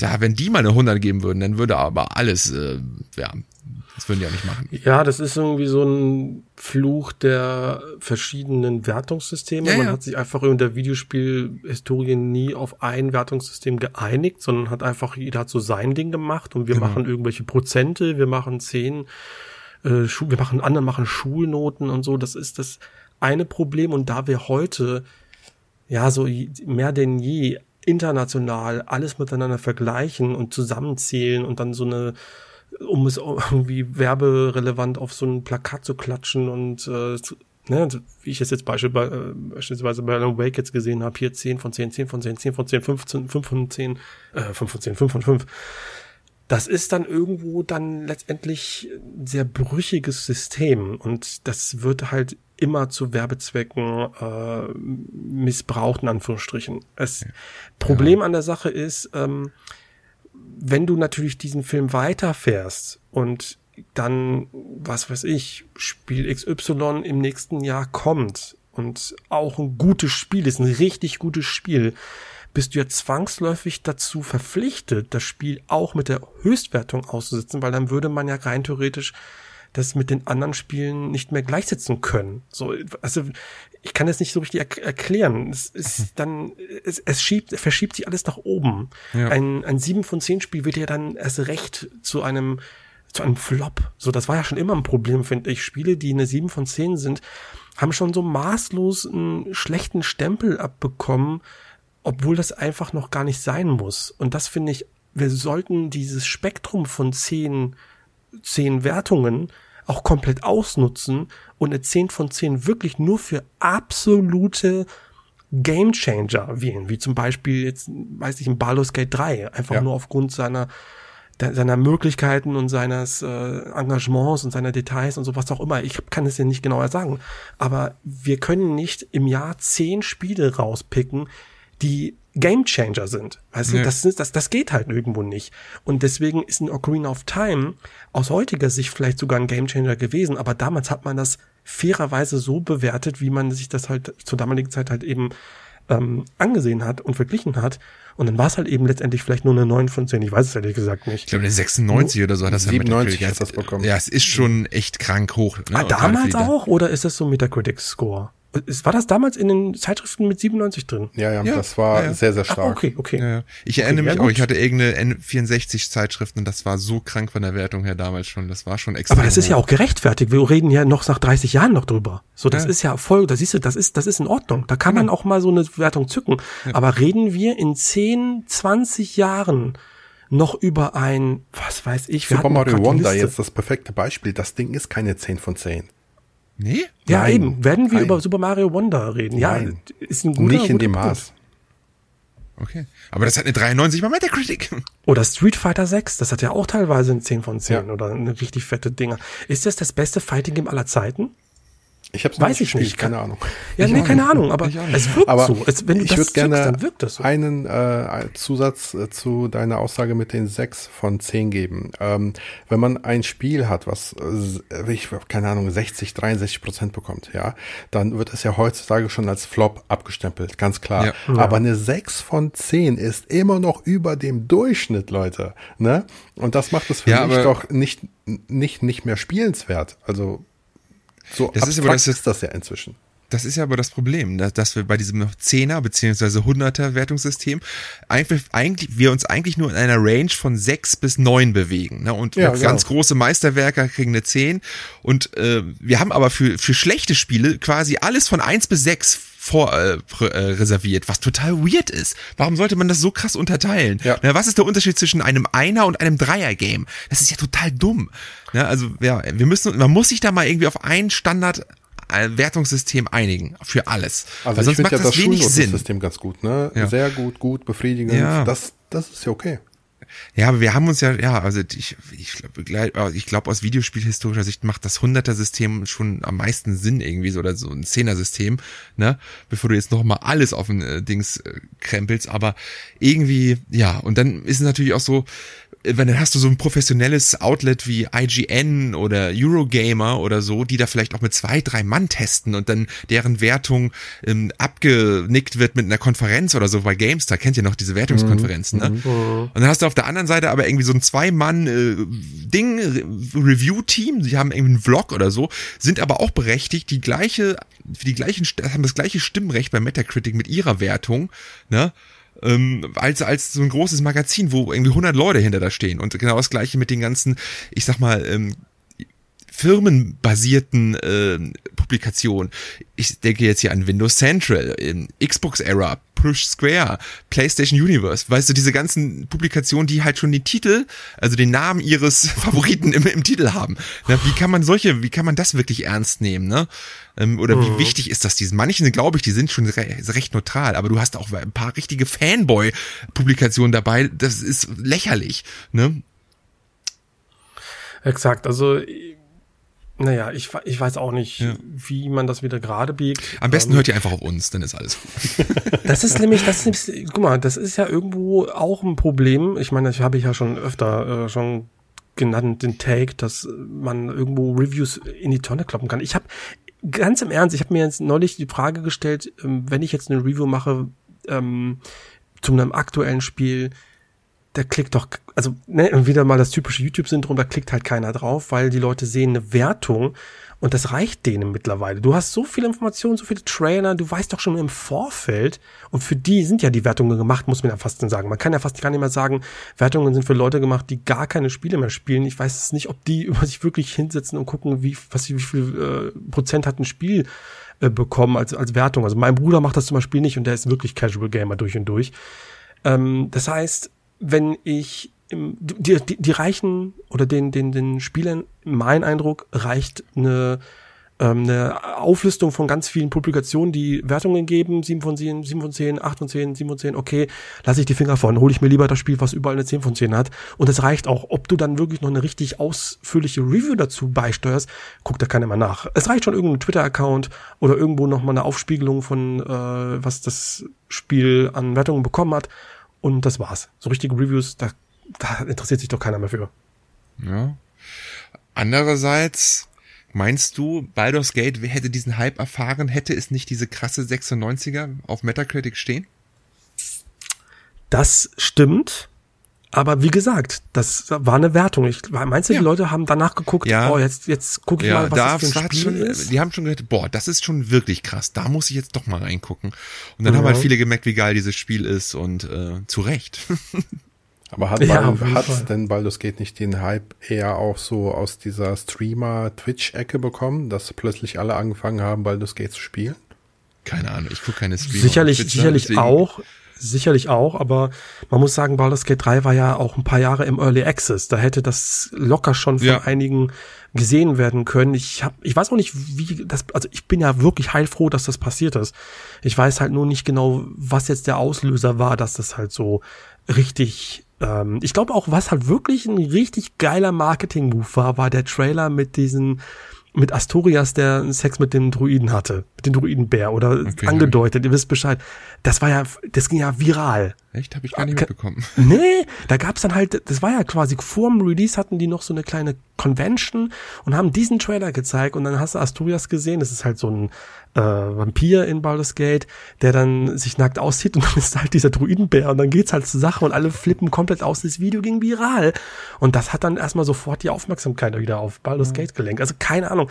Da, wenn die mal eine 100 geben würden, dann würde aber alles, äh, ja, das würden die ja nicht machen. Ja, das ist irgendwie so ein Fluch der verschiedenen Wertungssysteme. Ja, Man ja. hat sich einfach in der Videospielhistorie nie auf ein Wertungssystem geeinigt, sondern hat einfach, jeder hat so sein Ding gemacht und wir Genau. machen irgendwelche Prozente, wir machen zehn, äh, wir machen, andere machen Schulnoten und so. Das ist das eine Problem und da wir heute ja so mehr denn je international alles miteinander vergleichen und zusammenzählen und dann so eine um es irgendwie werberelevant auf so ein Plakat zu klatschen und äh, ne, wie ich es jetzt beispiel, bei, äh, beispielsweise bei Alan Wake jetzt gesehen habe, hier 10 von 10, 10 von 10, 10 von 10, 15, 5 von 10, äh, 5 von 10, 5 von 5. das ist dann irgendwo dann letztendlich ein sehr brüchiges System und das wird halt immer zu Werbezwecken äh, missbraucht, in Anführungsstrichen. Das. Problem an der Sache ist, ähm, wenn du natürlich diesen Film weiterfährst und dann, was weiß ich, Spiel XY im nächsten Jahr kommt und auch ein gutes Spiel ist, ein richtig gutes Spiel, bist du ja zwangsläufig dazu verpflichtet, das Spiel auch mit der Höchstwertung auszusetzen, weil dann würde man ja rein theoretisch das mit den anderen Spielen nicht mehr gleichsetzen können. So, also ich kann das nicht so richtig er erklären. Es ist dann, es, es schiebt, verschiebt sich alles nach oben. Ja. Ein, ein 7 von 10 Spiel wird ja dann erst recht zu einem, zu einem Flop. So, das war ja schon immer ein Problem, finde ich. Spiele, die eine 7 von 10 sind, haben schon so maßlos einen schlechten Stempel abbekommen, obwohl das einfach noch gar nicht sein muss. Und das finde ich, wir sollten dieses Spektrum von zehn, zehn Wertungen auch komplett ausnutzen und eine 10 von 10 wirklich nur für absolute Game Changer wählen, wie zum Beispiel jetzt, weiß ich, ein Baldur's Gate 3, einfach ja. nur aufgrund seiner seiner Möglichkeiten und seines äh, Engagements und seiner Details und so was auch immer. Ich kann es ja nicht genauer sagen. Aber wir können nicht im Jahr zehn Spiele rauspicken, die Game Changer sind. Weißt nee. du, das, das, das geht halt irgendwo nicht. Und deswegen ist ein Ocarina of Time aus heutiger Sicht vielleicht sogar ein Game Changer gewesen, aber damals hat man das fairerweise so bewertet, wie man sich das halt zur damaligen Zeit halt eben ähm, angesehen hat und verglichen hat. Und dann war es halt eben letztendlich vielleicht nur eine 9 von 10. Ich weiß es ehrlich gesagt nicht. Ich glaube, eine 96 oder so hat das 97 hat das bekommen. Ja, es ist schon echt krank hoch. Ne? Ah, damals auch? Oder ist das so Metacritic-Score? War das damals in den Zeitschriften mit 97 drin? Ja, ja, ja das war ja, sehr, sehr stark. Ach, okay, okay. Ja, ich erinnere okay, mich auch, ich hatte irgendeine N64-Zeitschriften und das war so krank von der Wertung her damals schon. Das war schon extrem. Aber das ist ja auch gerechtfertigt. Wir reden ja noch nach 30 Jahren noch drüber. So, das ist ja voll, da siehst du, das ist, das ist in Ordnung. Da kann man auch mal so eine Wertung zücken. Aber reden wir in 10, 20 Jahren noch über ein, was weiß ich, Super Mario Wonder jetzt das perfekte Beispiel. Das Ding ist keine 10 von 10. Nee? Ja, Nein. eben. Werden wir Nein. über Super Mario Wonder reden? Nein. Ja, ist ein guter Nicht in dem Maß. Okay. Aber das hat eine 93 bei Metacritic. Oder Street Fighter 6, das hat ja auch teilweise ein 10 von 10 ja. oder eine richtig fette Dinger. Ist das das beste Fighting Game aller Zeiten? Ich habe Weiß ich nicht, keine Ahnung. Ja, ich nee, keine Ahnung, aber es wirkt aber so. Es, wenn du ich würde gerne so. einen äh, Zusatz äh, zu deiner Aussage mit den sechs von zehn geben. Ähm, wenn man ein Spiel hat, was, äh, ich keine Ahnung, 60, 63 Prozent bekommt, ja, dann wird es ja heutzutage schon als Flop abgestempelt, ganz klar. Ja. Aber eine sechs von zehn ist immer noch über dem Durchschnitt, Leute. Ne? Und das macht es für ja, mich doch nicht, nicht, nicht mehr spielenswert. Also so das ist aber das ist das ja inzwischen. Das ist ja aber das Problem, dass wir bei diesem 10er beziehungsweise 100er Wertungssystem eigentlich, eigentlich, wir uns eigentlich nur in einer Range von 6 bis 9 bewegen. Ne? Und ja, ganz genau. große Meisterwerke kriegen eine 10. Und äh, wir haben aber für, für schlechte Spiele quasi alles von 1 bis 6 vor äh, äh, reserviert, was total weird ist. Warum sollte man das so krass unterteilen? Ja. Na, was ist der Unterschied zwischen einem Einer und einem Dreier-Game? Das ist ja total dumm. Ja, also ja, wir müssen, man muss sich da mal irgendwie auf einen Standard Wertungssystem einigen für alles. Also Weil sonst ich macht ja das, das wenig Sinn. System ganz gut, ne? Ja. Sehr gut, gut, befriedigend. Ja. Das, das ist ja okay. Ja, aber wir haben uns ja, ja, also ich, ich glaube, ich glaube aus Videospielhistorischer Sicht macht das 100er-System schon am meisten Sinn irgendwie so oder so ein 10er-System, ne? Bevor du jetzt noch mal alles auf ein äh, Dings äh, krempelst, aber irgendwie, ja, und dann ist es natürlich auch so, dann hast du so ein professionelles Outlet wie IGN oder Eurogamer oder so, die da vielleicht auch mit zwei, drei Mann testen und dann deren Wertung ähm, abgenickt wird mit einer Konferenz oder so bei GameStar, kennt ihr noch diese Wertungskonferenzen, ne? Mhm. Und dann hast du auf der anderen Seite aber irgendwie so ein Zwei-Mann-Ding, äh, Review-Team, die haben irgendwie einen Vlog oder so, sind aber auch berechtigt, die gleiche, für die gleichen, haben das gleiche Stimmrecht bei Metacritic mit ihrer Wertung, ne? Ähm, als, als so ein großes Magazin, wo irgendwie 100 Leute hinter da stehen. Und genau das gleiche mit den ganzen, ich sag mal, ähm, firmenbasierten äh, Publikationen. Ich denke jetzt hier an Windows Central, Xbox Era, Push Square, PlayStation Universe. Weißt du, diese ganzen Publikationen, die halt schon den Titel, also den Namen ihres Favoriten im, im Titel haben. Na, wie kann man solche, wie kann man das wirklich ernst nehmen, ne? Ähm, oder mhm. wie wichtig ist das diesen? Manchen glaube ich, die sind schon re recht neutral, aber du hast auch ein paar richtige Fanboy-Publikationen dabei. Das ist lächerlich, ne? Exakt, also naja, ich, ich weiß auch nicht, ja. wie man das wieder gerade biegt. Am besten ähm, hört ihr einfach auf uns, dann ist alles gut. das ist nämlich, das ist, guck mal, das ist ja irgendwo auch ein Problem. Ich meine, das habe ich ja schon öfter äh, schon genannt, den Take, dass man irgendwo Reviews in die Tonne kloppen kann. Ich habe ganz im Ernst, ich habe mir jetzt neulich die Frage gestellt, ähm, wenn ich jetzt eine Review mache ähm, zu einem aktuellen Spiel, da klickt doch, also ne, wieder mal das typische YouTube-Syndrom, da klickt halt keiner drauf, weil die Leute sehen eine Wertung und das reicht denen mittlerweile. Du hast so viele Informationen, so viele Trailer, du weißt doch schon im Vorfeld und für die sind ja die Wertungen gemacht, muss man ja fast sagen. Man kann ja fast gar nicht mehr sagen, Wertungen sind für Leute gemacht, die gar keine Spiele mehr spielen. Ich weiß es nicht, ob die über sich wirklich hinsetzen und gucken, wie, was, wie viel äh, Prozent hat ein Spiel äh, bekommen als, als Wertung. Also mein Bruder macht das zum Beispiel nicht und der ist wirklich Casual Gamer durch und durch. Ähm, das heißt, wenn ich die, die, die reichen oder den, den, den Spielern, mein Eindruck, reicht eine, ähm, eine Auflistung von ganz vielen Publikationen, die Wertungen geben, 7 von 10, 7 von 10, 8 von 10, 7 von 10, okay, lasse ich die Finger von, hole ich mir lieber das Spiel, was überall eine 10 von 10 hat. Und das reicht auch. Ob du dann wirklich noch eine richtig ausführliche Review dazu beisteuerst, guckt da keiner mal nach. Es reicht schon irgendein Twitter-Account oder irgendwo noch mal eine Aufspiegelung von, äh, was das Spiel an Wertungen bekommen hat und das war's. So richtige Reviews, da, da interessiert sich doch keiner mehr für. Ja. Andererseits, meinst du, Baldur's Gate hätte diesen Hype erfahren, hätte es nicht diese krasse 96er auf Metacritic stehen? Das stimmt. Aber wie gesagt, das war eine Wertung. Ich, meinst du, ja. die Leute haben danach geguckt, ja. oh, jetzt, jetzt gucke ich ja, mal, was da das für ein Spiel schon, ist? Die haben schon gedacht, boah, das ist schon wirklich krass. Da muss ich jetzt doch mal reingucken. Und dann ja. haben halt viele gemerkt, wie geil dieses Spiel ist und äh, zu Recht. Aber hat, ja, hat denn Baldur's Gate nicht den Hype eher auch so aus dieser Streamer-Twitch-Ecke bekommen, dass plötzlich alle angefangen haben, Baldur's Gate zu spielen? Keine Ahnung, ich gucke keine Streamer. Sicherlich, sicherlich auch. Sicherlich auch, aber man muss sagen, Baldur's Gate 3 war ja auch ein paar Jahre im Early Access. Da hätte das locker schon von ja. einigen gesehen werden können. Ich hab, ich weiß auch nicht, wie das, also ich bin ja wirklich heilfroh, dass das passiert ist. Ich weiß halt nur nicht genau, was jetzt der Auslöser war, dass das halt so richtig ähm, ich glaube auch, was halt wirklich ein richtig geiler Marketing-Move war, war der Trailer mit diesen mit Asturias, der Sex mit dem Druiden hatte, mit dem Druidenbär oder okay, angedeutet, ihr wisst Bescheid. Das war ja, das ging ja viral. Echt? Habe ich gar nicht mitbekommen. Nee, da gab's dann halt, das war ja quasi vor dem Release hatten die noch so eine kleine Convention und haben diesen Trailer gezeigt und dann hast du Asturias gesehen, das ist halt so ein äh, Vampir in Baldur's Gate, der dann sich nackt aussieht und dann ist halt dieser Druidenbär und dann geht's halt zur Sache und alle flippen komplett aus, das Video ging viral. Und das hat dann erstmal sofort die Aufmerksamkeit wieder auf Baldur's Gate gelenkt. Also keine Ahnung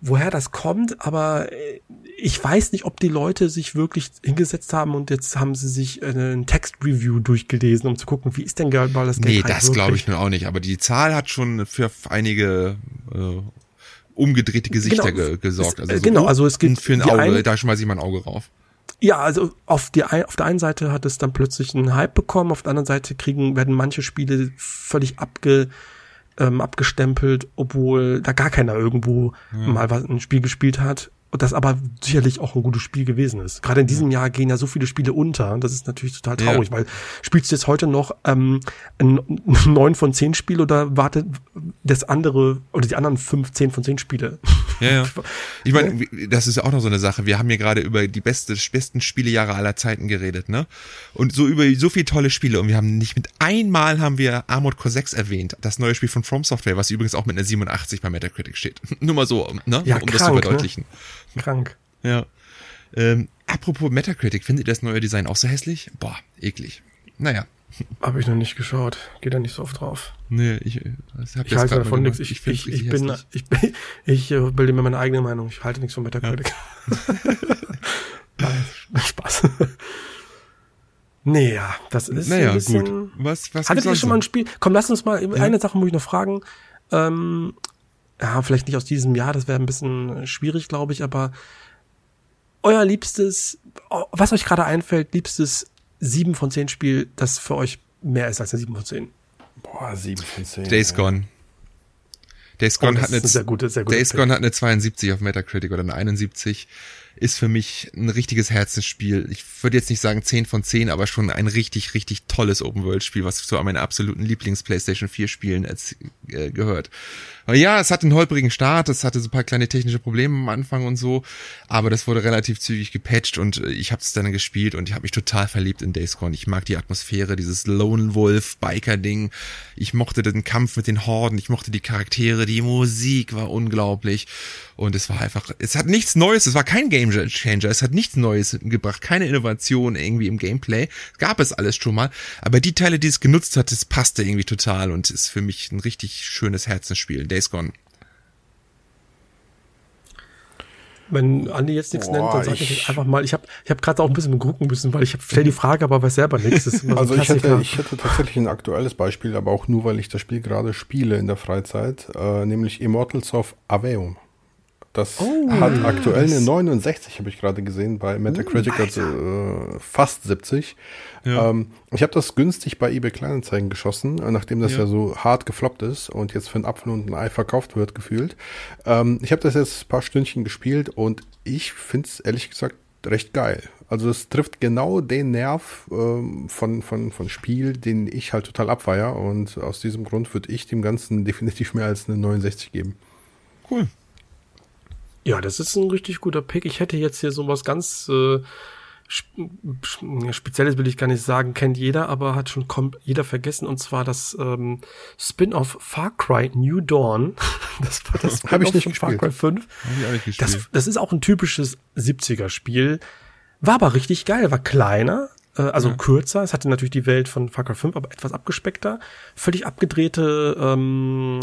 woher das kommt, aber äh, ich weiß nicht, ob die Leute sich wirklich hingesetzt haben und jetzt haben sie sich ein Text-Review durchgelesen, um zu gucken, wie ist denn Girl Baldur's Gate Nee, das glaube ich nun auch nicht, aber die Zahl hat schon für einige äh, umgedrehte Gesichter genau, ge gesorgt. Also so genau, also es gibt für ein Auge, eine, da schmeiße ich mein Auge rauf. Ja, also auf, die, auf der einen Seite hat es dann plötzlich einen Hype bekommen, auf der anderen Seite kriegen, werden manche Spiele völlig abge, ähm, abgestempelt, obwohl da gar keiner irgendwo ja. mal was, ein Spiel gespielt hat das aber sicherlich auch ein gutes Spiel gewesen ist. Gerade in diesem ja. Jahr gehen ja so viele Spiele unter. Das ist natürlich total traurig, ja. weil spielst du jetzt heute noch ähm, ein neun von zehn Spiel oder wartet das andere oder die anderen fünf, zehn von zehn Spiele? Ja, ja. Ich meine, das ist ja auch noch so eine Sache. Wir haben hier gerade über die beste, besten Spielejahre aller Zeiten geredet, ne? Und so über so viele tolle Spiele und wir haben nicht mit einmal haben wir Armored Core 6 erwähnt, das neue Spiel von From Software, was übrigens auch mit einer 87 bei Metacritic steht. Nur mal so, ne? Ja, um krank, das zu ne? verdeutlichen. Ne? Krank. Ja. Ähm, apropos Metacritic, findet ihr das neue Design auch so hässlich? Boah, eklig. Naja. Habe ich noch nicht geschaut. Geht da nicht so oft drauf. Nee, ich, ich, hab ich halte davon nichts. Ich, ich, ich, ich bin, ich, ich, ich äh, bilde mir meine eigene Meinung. Ich halte nichts von Metacritic. Ja. Spaß. Nee, ja, das ist naja, ein bisschen, gut. Was, was Hattet ihr schon mal ein Spiel? Komm, lass uns mal, ja. eine Sache muss ich noch fragen. Ähm, ja, vielleicht nicht aus diesem Jahr, das wäre ein bisschen schwierig, glaube ich, aber euer liebstes, was euch gerade einfällt, liebstes 7 von 10 Spiel, das für euch mehr ist als eine 7 von 10? Boah, 7 von 10. Days ja. Gone. Days Gone, oh, hat, eine, sehr gute, sehr gute Days Gone hat eine 72 auf Metacritic oder eine 71. ist für mich ein richtiges Herzensspiel. Ich würde jetzt nicht sagen 10 von 10, aber schon ein richtig, richtig tolles Open-World-Spiel, was zu meinen absoluten Lieblings-PlayStation 4-Spielen äh, gehört. Ja, es hat einen holprigen Start, es hatte so ein paar kleine technische Probleme am Anfang und so, aber das wurde relativ zügig gepatcht und äh, ich habe es dann gespielt und ich habe mich total verliebt in Days Gone. Ich mag die Atmosphäre, dieses Lone Wolf Biker Ding. Ich mochte den Kampf mit den Horden, ich mochte die Charaktere, die Musik war unglaublich und es war einfach, es hat nichts Neues, es war kein Game Changer, es hat nichts Neues gebracht, keine Innovation irgendwie im Gameplay. Gab es alles schon mal, aber die Teile, die es genutzt hat, es passte irgendwie total und ist für mich ein richtig schönes Herzensspiel. Days Gone. Wenn Andi jetzt nichts Boah, nennt, dann sage ich, ich einfach mal, ich habe ich hab gerade auch ein bisschen gucken müssen, weil ich stelle die Frage, aber weiß selber nichts. also ich hätte, ich hätte tatsächlich ein aktuelles Beispiel, aber auch nur, weil ich das Spiel gerade spiele in der Freizeit, äh, nämlich Immortals of Aveum. Das oh, hat aktuell eine 69, habe ich gerade gesehen, bei Metacritic, oh, also äh, fast 70. Ja. Ähm, ich habe das günstig bei eBay Kleinanzeigen geschossen, äh, nachdem das ja. ja. so hart gefloppt ist und jetzt für einen Apfel und ein Ei verkauft wird, gefühlt. Ähm, ich habe das jetzt ein paar Stündchen gespielt und ich finde es ehrlich gesagt recht geil. Also es trifft genau den Nerv ähm, von, von, von Spiel, den ich halt total abfeier und aus diesem Grund würde ich dem Ganzen definitiv mehr als eine 69 geben. Cool. Ja, das ist ein richtig guter Pick. Ich hätte jetzt hier so was ganz äh, Spezielles will ich gar nicht sagen, kennt jeder, aber hat schon jeder vergessen, und zwar das ähm, Spin-off Far Cry New Dawn. Das war das Spin-off ich nicht von Far Cry 5. Das, das ist auch ein typisches 70er-Spiel. War aber richtig geil, war kleiner, also ja. kürzer. Es hatte natürlich die Welt von Far Cry 5, aber etwas abgespeckter. Völlig abgedrehte, ähm,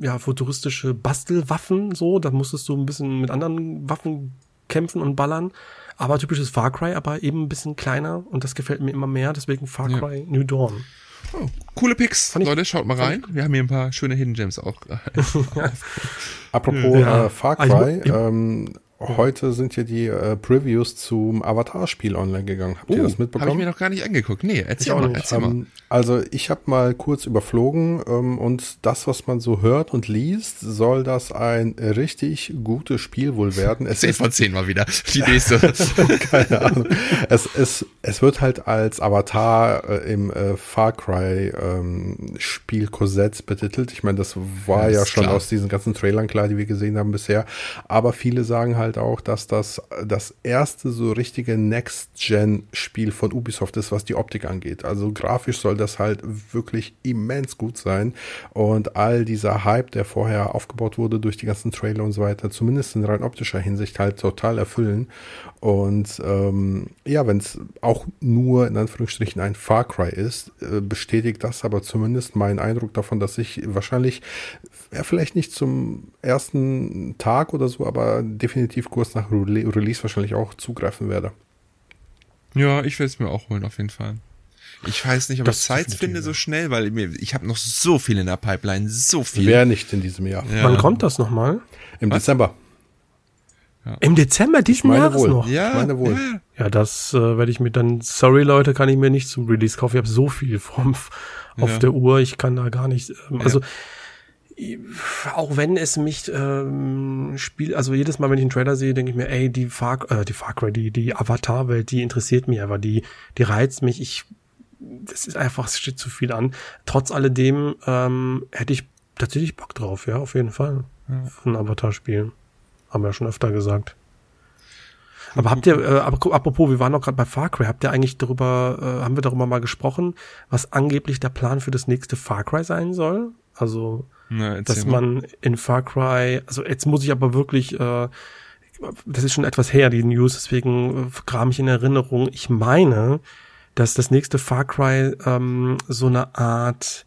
ja, futuristische Bastelwaffen, so. Da musstest du ein bisschen mit anderen Waffen kämpfen und ballern. Aber typisches Far Cry, aber eben ein bisschen kleiner und das gefällt mir immer mehr, deswegen Far Cry ja. New Dawn. Oh, coole Picks, Leute, schaut mal rein. Wir haben hier ein paar schöne Hidden Gems auch. Apropos ja. äh, Far also, Cry, also, ähm, Heute sind ja die äh, Previews zum Avatar-Spiel online gegangen. Habt ihr uh, das mitbekommen? Habe ich mir noch gar nicht angeguckt. Nee, erzähl mal. Erzähl ähm, mal. Also ich habe mal kurz überflogen ähm, und das, was man so hört und liest, soll das ein richtig gutes Spiel wohl werden. Es 10 von 10 mal wieder. Die nächste. Keine Ahnung. Es, es, es wird halt als Avatar äh, im äh, Far Cry ähm, Spiel Cosette betitelt. Ich meine, das war ja, ja schon klar. aus diesen ganzen Trailern klar, die wir gesehen haben bisher. Aber viele sagen halt, halt auch, dass das das erste so richtige Next-Gen-Spiel von Ubisoft ist, was die Optik angeht. Also grafisch soll das halt wirklich immens gut sein. Und all dieser Hype, der vorher aufgebaut wurde durch die ganzen Trailer und so weiter, zumindest in rein optischer Hinsicht halt total erfüllen. Und ähm, ja, wenn es auch nur in Anführungsstrichen ein Far Cry ist, äh, bestätigt das aber zumindest meinen Eindruck davon, dass ich wahrscheinlich, ja, vielleicht nicht zum ersten Tag oder so, aber definitiv kurz nach Re Release wahrscheinlich auch zugreifen werde. Ja, ich werde es mir auch holen, auf jeden Fall. Ich weiß nicht, ob das ich Zeit finde so schnell, weil mir, ich habe noch so viel in der Pipeline, so viel. Wer nicht in diesem Jahr. Ja. Wann kommt das nochmal? Im Was? Dezember. Ja. Im Dezember diesen Jahres wohl. noch? Ja, ich meine wohl. Ja, ja das äh, werde ich mir dann, sorry Leute, kann ich mir nicht zum Release kaufen. Ich habe so viel vom, auf ja. der Uhr, ich kann da gar nicht, ähm, also auch wenn es mich ähm, spielt, also jedes Mal, wenn ich einen Trailer sehe, denke ich mir, ey, die Far, äh, die Far Cry, die, die Avatar-Welt, die interessiert mich aber, die, die reizt mich. Ich, das ist einfach, es steht zu viel an. Trotz alledem ähm, hätte ich tatsächlich Bock drauf, ja, auf jeden Fall. Ja. Ein Avatar-Spiel. Haben wir ja schon öfter gesagt. Aber habt ihr, äh, apropos, wir waren noch gerade bei Far Cry, habt ihr eigentlich darüber, äh, haben wir darüber mal gesprochen, was angeblich der Plan für das nächste Far Cry sein soll? Also, Na, dass man in Far Cry, also jetzt muss ich aber wirklich, äh, das ist schon etwas her, die News, deswegen äh, kram ich in Erinnerung. Ich meine, dass das nächste Far Cry ähm, so eine Art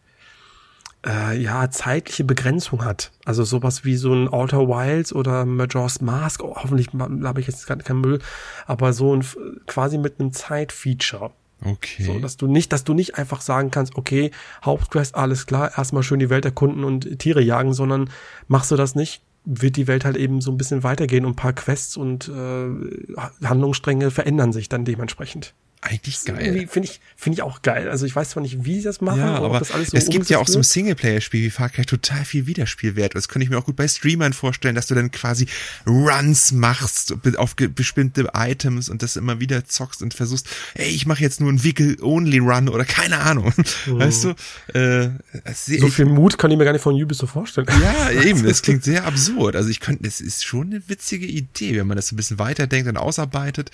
äh, ja, zeitliche Begrenzung hat. Also sowas wie so ein Outer Wilds oder Majora's Mask, oh, hoffentlich habe ich jetzt gerade keinen Müll, aber so ein quasi mit einem Zeitfeature. Okay. So, dass du nicht, dass du nicht einfach sagen kannst, okay, Hauptquest, alles klar, erstmal schön die Welt erkunden und Tiere jagen, sondern machst du das nicht, wird die Welt halt eben so ein bisschen weitergehen und ein paar Quests und äh, Handlungsstränge verändern sich dann dementsprechend. Eigentlich geil. Finde ich, finde ich auch geil. Also ich weiß zwar nicht, wie sie das machen, Ja, aber das alles so es gibt ja auch so ein Singleplayer-Spiel wie Far Cry total viel Wiederspielwert. Das könnte ich mir auch gut bei Streamern vorstellen, dass du dann quasi Runs machst auf bestimmte Items und das immer wieder zockst und versuchst, ey, ich mache jetzt nur einen Wickel-Only-Run oder keine Ahnung. Weißt du? Äh. So viel Mut kann ich mir gar nicht von Ubisoft vorstellen. ja, eben, das klingt sehr absurd. Also ich könnte, das ist schon eine witzige Idee, wenn man das so ein bisschen weiterdenkt und ausarbeitet,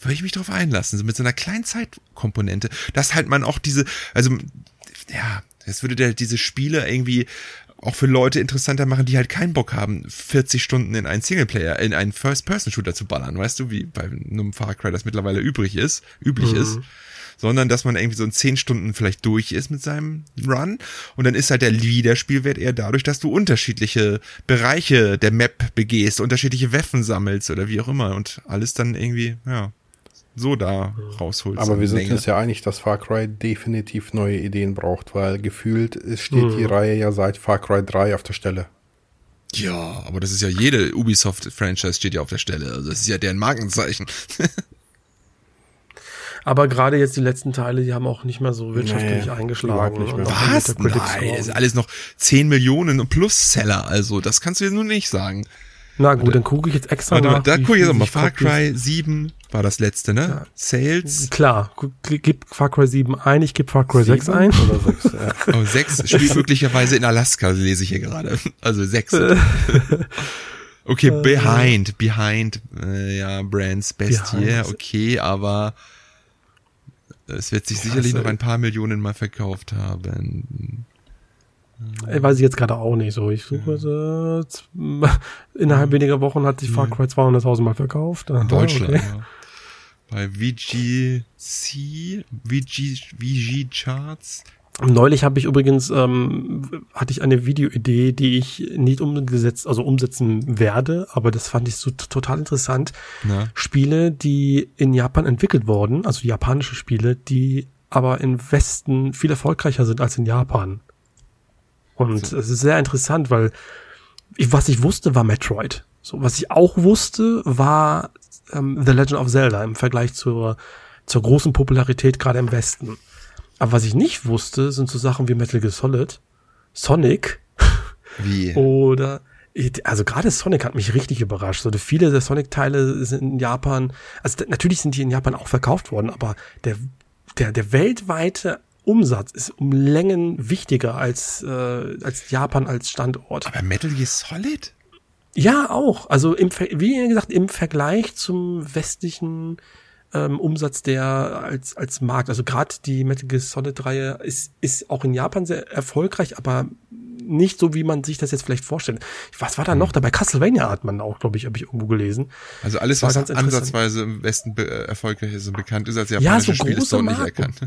würde ich mich drauf einlassen, so mit so einer kleinen Zeitkomponente, dass halt man auch diese, also ja, das würde der, diese Spiele irgendwie auch für Leute interessanter machen, die halt keinen Bock haben, 40 Stunden in einen Singleplayer, in einen First-Person-Shooter zu ballern, weißt du, wie bei einem Far Cry das mittlerweile übrig ist, üblich ist sondern dass man irgendwie so in zehn Stunden vielleicht durch ist mit seinem Run und dann ist halt der Wiederspielwert eher dadurch, dass du unterschiedliche Bereiche der Map begehst, unterschiedliche Waffen sammelst oder wie auch immer und alles dann irgendwie, ja, so da rausholst. Aber wir sind Länge. uns ja einig, dass Far Cry definitiv neue Ideen braucht, weil gefühlt es steht die Reihe ja seit Far Cry 3 auf der Stelle. Ja, aber das ist ja jede Ubisoft-Franchise steht ja auf der Stelle. Also das ist ja deren Markenzeichen. Aber gerade jetzt die letzten Teile, die haben auch nicht mehr so wirtschaftlich Nee, eingeschlagen. nicht Und mehr. Was? Nein, ist alles noch 10 Millionen plus Seller. Also das kannst du jetzt nur nicht sagen. Na gut, dann gucke ich jetzt extra Warte mal, nach. da wie guck ich jetzt mal. sich Far Cry 7 war das letzte, ne? Sales. Klar, gib Far Cry 7 ein, ich gebe Far Cry 6 Sieben ein. Oder sechs, ja. Oh, 6 spielt möglicherweise in Alaska, lese ich hier gerade. Also 6. Okay, Behind, Behind, äh, ja, Brands Best Behind. Year, okay, aber es wird sich sicherlich also- noch ein paar Millionen mal verkauft haben. Äh, Weiß ich jetzt gerade auch nicht so. Ich suche jetzt, äh, innerhalb weniger Wochen hat sich Far Cry 200.000 Mal verkauft. In Deutschland, okay. ja. Bei VGC, VG, VG Charts. Neulich habe ich übrigens, ähm, hatte ich eine Videoidee, die ich nicht umgesetzt, also umsetzen werde, aber das fand ich so total interessant. Na? Spiele, die in Japan entwickelt wurden, also japanische Spiele, die aber im Westen viel erfolgreicher sind als in Japan. Und es ist sehr interessant, weil ich, was ich wusste, war Metroid. So, was ich auch wusste, war ähm, The Legend of Zelda im Vergleich zur, zur großen Popularität gerade im Westen. Aber was ich nicht wusste, sind so Sachen wie Metal Gear Solid, Sonic Wie? oder also gerade Sonic hat mich richtig überrascht. So viele der Sonic-Teile sind in Japan, also natürlich sind die in Japan auch verkauft worden, aber der der der weltweite Umsatz ist um Längen wichtiger als äh, als Japan als Standort. Aber Metal Gear Solid? Ja, auch. Also im, wie gesagt, im Vergleich zum westlichen ähm, Umsatz der als, als Markt. Also gerade die Metal Gear Solid Reihe ist, ist auch in Japan sehr erfolgreich, aber nicht so, wie man sich das jetzt vielleicht vorstellt. Was war da noch? Dabei Castlevania hat man auch, glaube ich, habe ich irgendwo gelesen. Also alles, was ansatzweise im Westen äh, erfolgreich ist und bekannt ist als Ja, japanische so Spiel, ist dort nicht erkannt.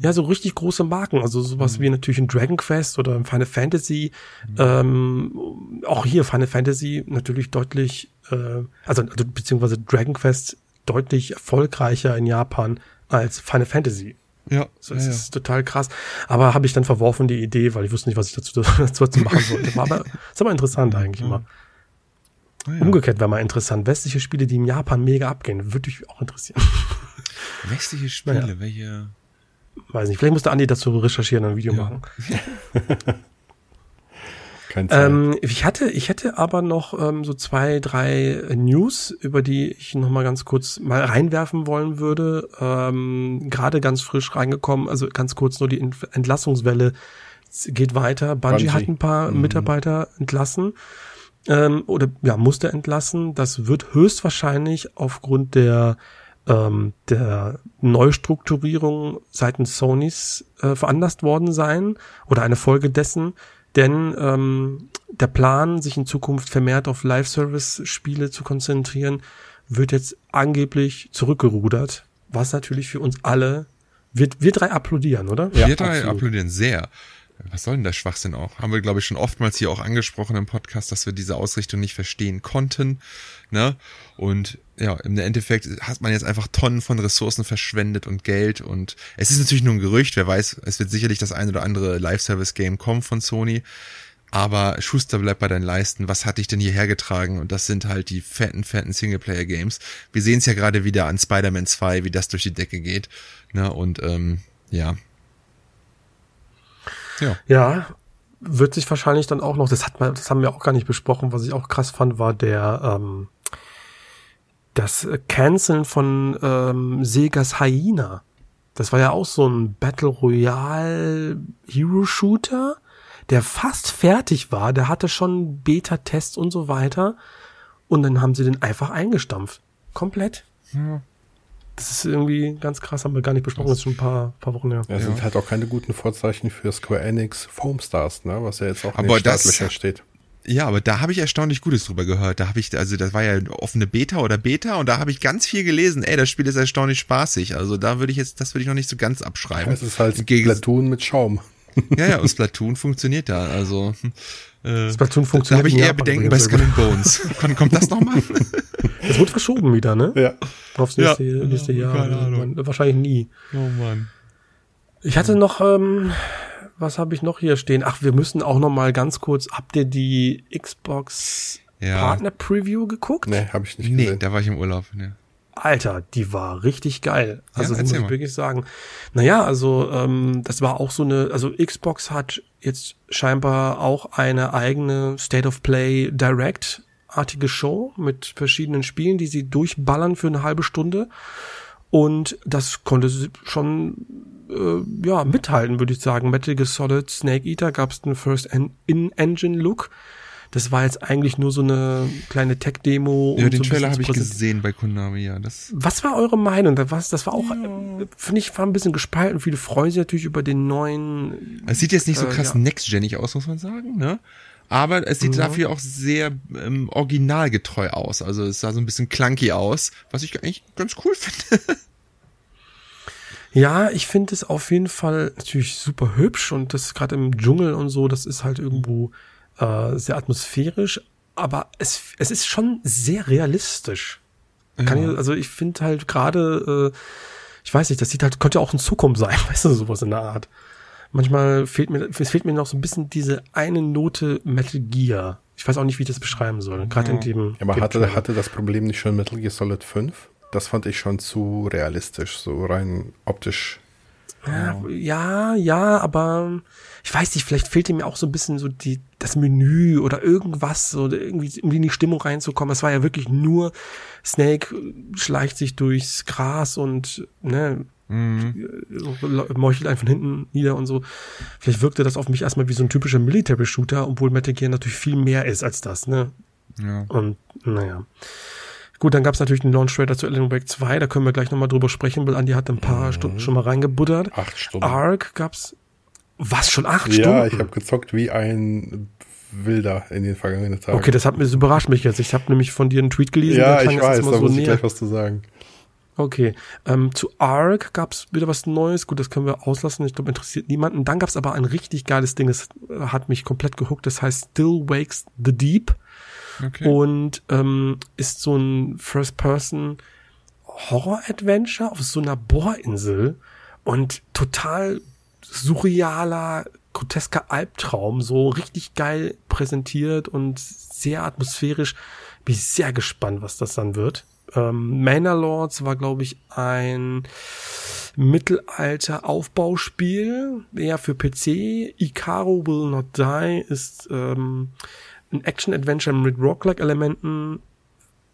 Ja, so richtig große Marken, also sowas wie natürlich ein Dragon Quest oder ein Final Fantasy. Ähm, auch hier Final Fantasy natürlich deutlich, äh, also, also beziehungsweise Dragon Quest deutlich erfolgreicher in Japan als Final Fantasy. Ja, So, ja, das ja. ist total krass. Aber habe ich dann verworfen, die Idee, weil ich wusste nicht, was ich dazu, dazu machen sollte. War aber, ist aber interessant eigentlich immer. Ah, ja. Umgekehrt wäre mal interessant. Westliche Spiele, die in Japan mega abgehen, würde mich auch interessieren. Westliche Spiele, welche? Weiß nicht, vielleicht musste Andi dazu recherchieren und ein Video Ja. machen. Kein Zeit. Ähm, ich hatte, ich hätte aber noch ähm, so zwei, drei News, über die ich noch mal ganz kurz mal reinwerfen wollen würde. Ähm, Gerade ganz frisch reingekommen, also ganz kurz nur die Ent- Entlassungswelle geht weiter. Bungie, Bungie. hat ein paar Mitarbeiter entlassen ähm, oder ja musste entlassen. Das wird höchstwahrscheinlich aufgrund der ähm, der Neustrukturierung seitens Sonys äh, veranlasst worden sein oder eine Folge dessen, denn ähm, der Plan, sich in Zukunft vermehrt auf Live-Service-Spiele zu konzentrieren, wird jetzt angeblich zurückgerudert, was natürlich für uns alle wird wir drei applaudieren, oder? Ja, wir drei absolut. applaudieren sehr. Was soll denn der Schwachsinn auch? Haben wir, glaube ich, schon oftmals hier auch angesprochen im Podcast, dass wir diese Ausrichtung nicht verstehen konnten. Ne? Und ja, im Endeffekt hat man jetzt einfach Tonnen von Ressourcen verschwendet und Geld. Und es ist natürlich nur ein Gerücht, wer weiß, es wird sicherlich das ein oder andere Live-Service-Game kommen von Sony. Aber Schuster bleibt bei deinen Leisten. Was hat dich denn hierher getragen? Und das sind halt die fetten, fetten Singleplayer-Games. Wir sehen es ja gerade wieder an Spider-Man 2, wie das durch die Decke geht. Ne? Und ähm, ja. Ja. Ja, wird sich wahrscheinlich dann auch noch, das hat man, das haben wir auch gar nicht besprochen, was ich auch krass fand, war der ähm, das Canceln von ähm, Segas Hyena. Das war ja auch so ein Battle Royale Hero Shooter, der fast fertig war. Der hatte schon Beta-Tests und so weiter. Und dann haben sie den einfach eingestampft. Komplett. Ja. Das ist irgendwie ganz krass, haben wir gar nicht besprochen, das ist schon ein paar, paar Wochen her. Ja, sind halt auch keine guten Vorzeichen für Square Enix Foam Stars, ne, was ja jetzt auch in aber den Startlöchern steht. Ja, aber da habe ich erstaunlich Gutes drüber gehört. Da habe ich, also das war ja offene Beta oder Beta und da habe ich ganz viel gelesen. Ey, das Spiel ist erstaunlich spaßig. Also da würde ich jetzt, das würde ich noch nicht so ganz abschreiben. Es ist halt Splatoon mit Schaum. Ja, ja, und Splatoon funktioniert da. Also äh, Splatoon funktioniert. Da habe ich eher Bedenken bei Skull Bones. Wann kommt das nochmal? Das wird verschoben wieder, ne? Ja. Aufs nächste, ja. nächste Jahr. Keine Ahnung. Wahrscheinlich nie. Oh Mann. Ich hatte noch ähm, was habe ich noch hier stehen? Ach, wir müssen auch noch mal ganz kurz, habt ihr die Xbox ja. Partner Preview geguckt? Nee, habe ich nicht gesehen. Nee, da war ich im Urlaub. Nee. Alter, die war richtig geil. Also ja, das muss ich mal. wirklich sagen. Naja, also ähm, das war auch so eine, also Xbox hat jetzt scheinbar auch eine eigene State of Play Direct artige Show mit verschiedenen Spielen, die sie durchballern für eine halbe Stunde. Und das konnte schon äh, ja, mithalten, würde ich sagen. Metal Gear Solid Snake Eater gab es einen First In-Engine-Look. Das war jetzt eigentlich nur so eine kleine Tech-Demo. Ja, den so Trailer habe ich gesehen bei Konami, ja. Das Was war eure Meinung? Das war, das war auch, ja. finde ich, war ein bisschen gespalten. Viele freuen sich natürlich über den neuen. Es sieht jetzt nicht so äh, krass ja. next-genig aus, muss man sagen, ne? Aber es sieht mhm. dafür auch sehr ähm, originalgetreu aus. Also es sah so ein bisschen clunky aus, was ich eigentlich ganz cool finde. Ja, ich finde es auf jeden Fall natürlich super hübsch und das gerade im Dschungel und so, das ist halt irgendwo äh, sehr atmosphärisch, aber es, es ist schon sehr realistisch. Kann ja. ich, also ich finde halt gerade, äh, ich weiß nicht, das sieht halt, könnte auch in Zukunft sein, weißt du, sowas in der Art. Manchmal fehlt mir, es fehlt mir noch so ein bisschen diese eine Note Metal Gear. Ich weiß auch nicht, wie ich das beschreiben soll. Gerade ja. in dem. Ja, aber hatte, hatte das Problem nicht schon Metal Gear Solid 5? das fand ich schon zu realistisch, so rein optisch. Ja, ja, ja, aber ich weiß nicht, vielleicht fehlt ihm auch so ein bisschen so die, das Menü oder irgendwas, so irgendwie, irgendwie in die Stimmung reinzukommen. Es war ja wirklich nur Snake schleicht sich durchs Gras und, ne, mhm. meuchelt einen von hinten nieder und so. Vielleicht wirkte das auf mich erstmal wie so ein typischer Military Shooter, obwohl Metal Gear natürlich viel mehr ist als das, ne? Ja. Und, naja. Gut, dann gab es natürlich den Launch Trailer zu Alan Wake 2, da können wir gleich nochmal drüber sprechen, weil Andi hat ein paar mhm. Stunden schon mal reingebuddert. Acht Stunden. Ark gab's. Was, schon acht ja, Stunden? Ja, ich habe gezockt wie ein Wilder in den vergangenen Tagen. Okay, das hat mich das überrascht mich jetzt. Ich habe nämlich von dir einen Tweet gelesen. Ja, ich weiß, da so muss ich gleich was zu sagen. Okay, ähm, zu Ark gab's wieder was Neues. Gut, das können wir auslassen. Ich glaube, interessiert niemanden. Dann gab's aber ein richtig geiles Ding, das hat mich komplett gehuckt. Das heißt Still Wakes the Deep. Okay. Und ähm, ist so ein First-Person Horror-Adventure auf so einer Bohrinsel und total surrealer, grotesker Albtraum, so richtig geil präsentiert und sehr atmosphärisch. Bin ich sehr gespannt, was das dann wird. Ähm, Manor Lords war, glaube ich, ein Mittelalter-Aufbauspiel, eher für PC. Icaro Will Not Die ist ähm, ein Action-Adventure mit Roguelike-Elementen,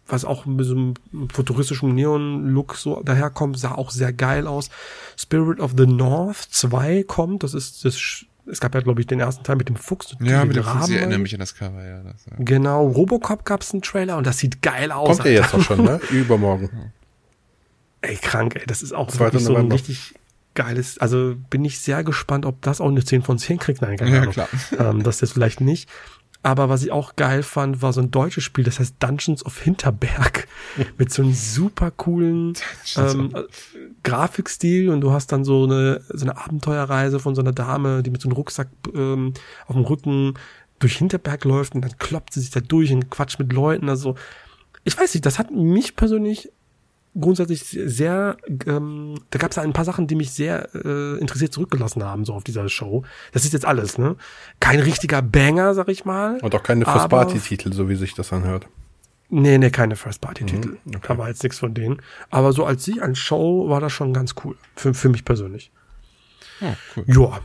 was auch mit so einem futuristischen Neon-Look so daherkommt, sah auch sehr geil aus. Spirit of the North 2 kommt, das ist das es gab ja, glaube ich, den ersten Teil mit dem Fuchs. Ja, mit dem Fuchs, ich erinnere mich an das Cover, ja. Das, ja. Genau, Robocop gab es einen Trailer und das sieht geil aus. Kommt der jetzt auch schon, ne? Übermorgen. Ey, krank, ey, das ist auch wirklich so ein richtig geiles, also bin ich sehr gespannt, ob das auch eine 10 von 10 kriegt. Nein, keine ja, Ahnung. Klar. Ähm, das jetzt vielleicht nicht. Aber was ich auch geil fand, war so ein deutsches Spiel, das heißt Dungeons of Hinterberg, mit so einem super coolen ähm, Grafikstil. Und du hast dann so eine, so eine Abenteuerreise von so einer Dame, die mit so einem Rucksack ähm, auf dem Rücken durch Hinterberg läuft. Und dann kloppt sie sich da durch und quatscht mit Leuten. Also ich weiß nicht, das hat mich persönlich grundsätzlich sehr, ähm, da gab es ein paar Sachen, die mich sehr äh, interessiert zurückgelassen haben, so auf dieser Show. Das ist jetzt alles, ne? Kein richtiger Banger, sag ich mal. Und auch keine First-Party-Titel, so wie sich das anhört. Nee, nee, keine First-Party-Titel. Mhm, okay. Da war jetzt nichts von denen. Aber so als sich, als Show war das schon ganz cool. Für, für mich persönlich. Oh, cool. Ja,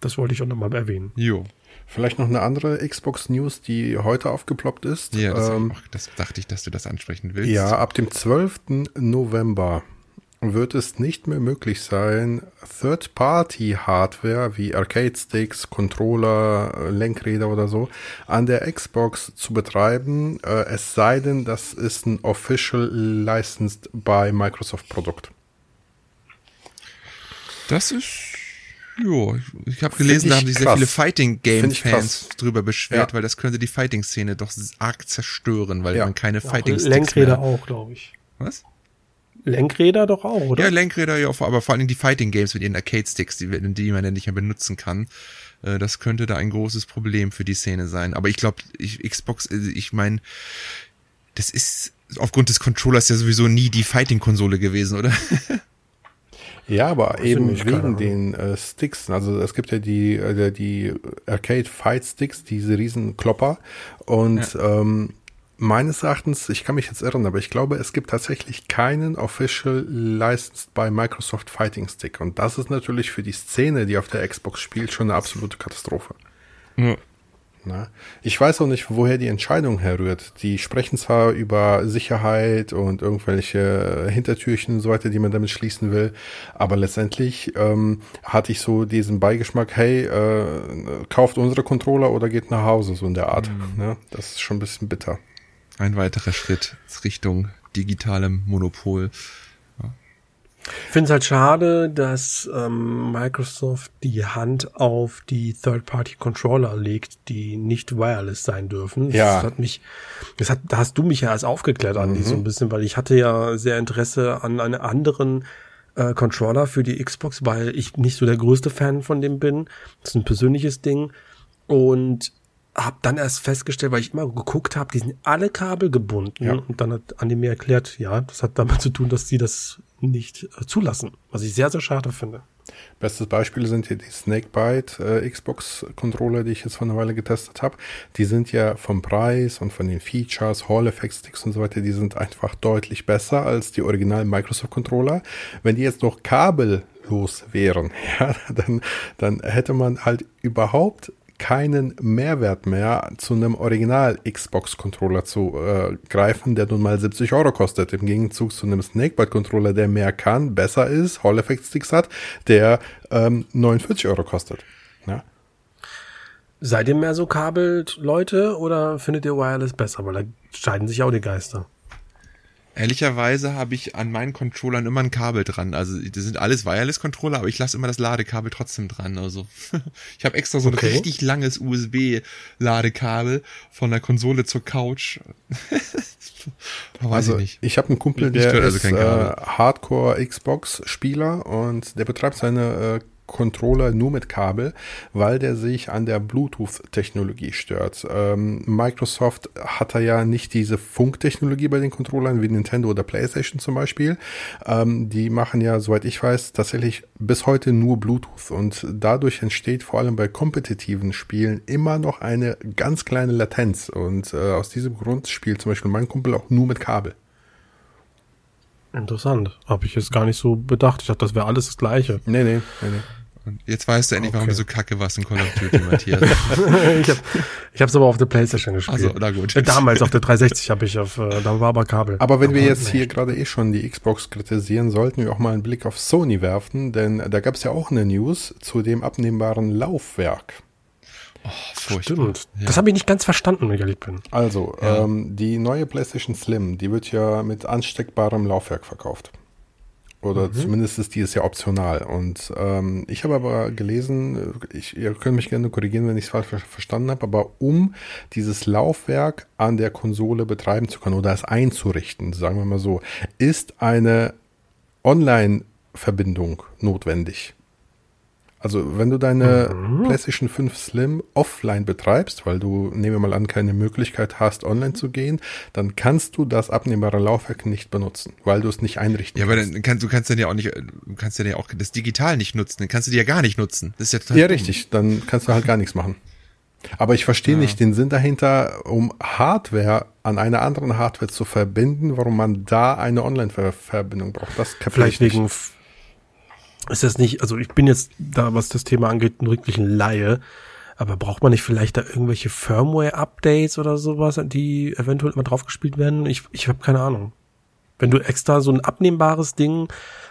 das wollte ich auch nochmal erwähnen. Jo. Vielleicht noch eine andere Xbox-News, die heute aufgeploppt ist. Ja, das, ähm, ach, das dachte ich, dass du das ansprechen willst. Ja, ab dem 12. November wird es nicht mehr möglich sein, Third-Party-Hardware wie Arcade-Sticks, Controller, Lenkräder oder so an der Xbox zu betreiben, äh, es sei denn, das ist ein Official Licensed by Microsoft Produkt. Das ist. Jo, ich habe gelesen, ich da haben sich sehr krass. viele Fighting Game Fans drüber beschwert, Ja. weil das könnte die Fighting Szene doch arg zerstören, weil Ja. man keine Auch Fighting Sticks Lenkräder mehr. auch, glaube ich. Was? Lenkräder doch auch, oder? Ja, Lenkräder ja, aber vor allen Dingen die Fighting Games mit ihren Arcade Sticks, die, die man ja nicht mehr benutzen kann. Äh, Das könnte da ein großes Problem für die Szene sein. Aber ich glaube, Xbox, äh, ich meine, das ist aufgrund des Controllers ja sowieso nie die Fighting-Konsole gewesen, oder? Ja, aber eben nicht, wegen den äh, Sticks. Also es gibt ja die, äh, die Arcade Fight Sticks, diese riesen Klopper. Und ähm, meines Erachtens, ich kann mich jetzt irren, aber ich glaube, es gibt tatsächlich keinen Official Licensed by Microsoft Fighting Stick. Und das ist natürlich für die Szene, die auf der Xbox spielt, schon eine absolute Katastrophe. Ja. Na, ich weiß auch nicht, woher die Entscheidung herrührt. Die sprechen zwar über Sicherheit und irgendwelche Hintertürchen und so weiter, die man damit schließen will, aber letztendlich ähm, hatte ich so diesen Beigeschmack, hey, äh, kauft unsere Controller oder geht nach Hause, so in der Art. Ne? Das ist schon ein bisschen bitter. Ein weiterer Schritt Richtung digitalem Monopol. Ich finde es halt schade, dass ähm, Microsoft die Hand auf die Third-Party-Controller legt, die nicht wireless sein dürfen. Ja. Das hat mich, das hat, da hast du mich ja erst aufgeklärt, Andi, so ein bisschen, weil ich hatte ja sehr Interesse an einem anderen äh, Controller für die Xbox, weil ich nicht so der größte Fan von dem bin. Das ist ein persönliches Ding. Und habe dann erst festgestellt, weil ich immer geguckt habe, die sind alle Kabel gebunden. Ja. Und dann hat Andi mir erklärt, ja, das hat damit zu tun, dass sie das nicht äh, zulassen. Was ich sehr, sehr schade finde. Bestes Beispiel sind hier die Snakebite äh, Xbox Controller, die ich jetzt vor einer Weile getestet habe. Die sind ja vom Preis und von den Features, Hall Effect Sticks und so weiter, die sind einfach deutlich besser als die originalen Microsoft Controller. Wenn die jetzt noch kabellos wären, ja, dann, dann hätte man halt überhaupt keinen Mehrwert mehr zu einem Original Xbox Controller zu äh, greifen, der nun mal 70 Euro kostet. Im Gegenzug zu einem Snakebite Controller, der mehr kann, besser ist, Hall Effect Sticks hat, der ähm, 49 Euro kostet. Ja? Seid ihr mehr so kabelt, Leute, oder findet ihr Wireless besser? Weil da scheiden sich auch die Geister. Ehrlicherweise habe ich an meinen Controllern immer ein Kabel dran. Also das sind alles Wireless-Controller, aber ich lasse immer das Ladekabel trotzdem dran. Also ich habe extra so ein Okay. richtig langes USB-Ladekabel von der Konsole zur Couch. Weiß Also ich nicht. ich habe einen Kumpel, der also ist Kabel. äh, Hardcore Xbox Spieler und der betreibt seine äh, Controller nur mit Kabel, weil der sich an der Bluetooth-Technologie stört. Ähm, Microsoft hat da ja nicht diese Funktechnologie bei den Controllern wie Nintendo oder PlayStation zum Beispiel. Ähm, die machen ja, soweit ich weiß, tatsächlich bis heute nur Bluetooth und dadurch entsteht vor allem bei kompetitiven Spielen immer noch eine ganz kleine Latenz und äh, aus diesem Grund spielt zum Beispiel mein Kumpel auch nur mit Kabel. Interessant. Habe ich jetzt gar nicht so bedacht. Ich dachte, das wäre alles das Gleiche. Nee, nee, nee, nee. Und jetzt weißt du endlich, warum Okay. du so kacke warst in Call of Duty, Matthias. ich habe ich hab's aber auf der Playstation gespielt. Also, na gut. Äh, Damals auf der 360 habe ich auf, äh, da war aber Kabel. Aber wenn wir Aber jetzt nee. hier gerade eh schon die Xbox kritisieren, sollten wir auch mal einen Blick auf Sony werfen, denn da gab es ja auch eine News zu dem abnehmbaren Laufwerk. Furchtbar. Stimmt. Ja. Das habe ich nicht ganz verstanden, wenn ich ehrlich bin. Also, Ja. ähm, die neue PlayStation Slim, die wird ja mit ansteckbarem Laufwerk verkauft. Oder zumindest ist die ist ja optional. Und ähm, ich habe aber gelesen, ich, ihr könnt mich gerne korrigieren, wenn ich es falsch ver- verstanden habe, aber um dieses Laufwerk an der Konsole betreiben zu können oder es einzurichten, sagen wir mal so, ist eine Online-Verbindung notwendig. Also wenn du deine PlayStation 5 Slim offline betreibst, weil du, nehmen wir mal an, keine Möglichkeit hast, online zu gehen, dann kannst du das abnehmbare Laufwerk nicht benutzen, weil du es nicht einrichten Ja, aber kannst. dann kannst du kannst dann ja auch nicht, du kannst dann ja auch das digital nicht nutzen, dann kannst du die ja gar nicht nutzen. Das ist ja total Ja, dumm. richtig, dann kannst du halt gar nichts machen. Aber ich verstehe nicht den Sinn dahinter, um Hardware an einer anderen Hardware zu verbinden, warum man da eine Online-Verbindung braucht. Das Vielleicht ich nicht. Ist das nicht, also ich bin jetzt da, was das Thema angeht, ein wirklich Laie, aber braucht man nicht vielleicht da irgendwelche Firmware-Updates oder sowas, die eventuell immer draufgespielt werden? Ich, ich habe keine Ahnung. Wenn du extra so ein abnehmbares Ding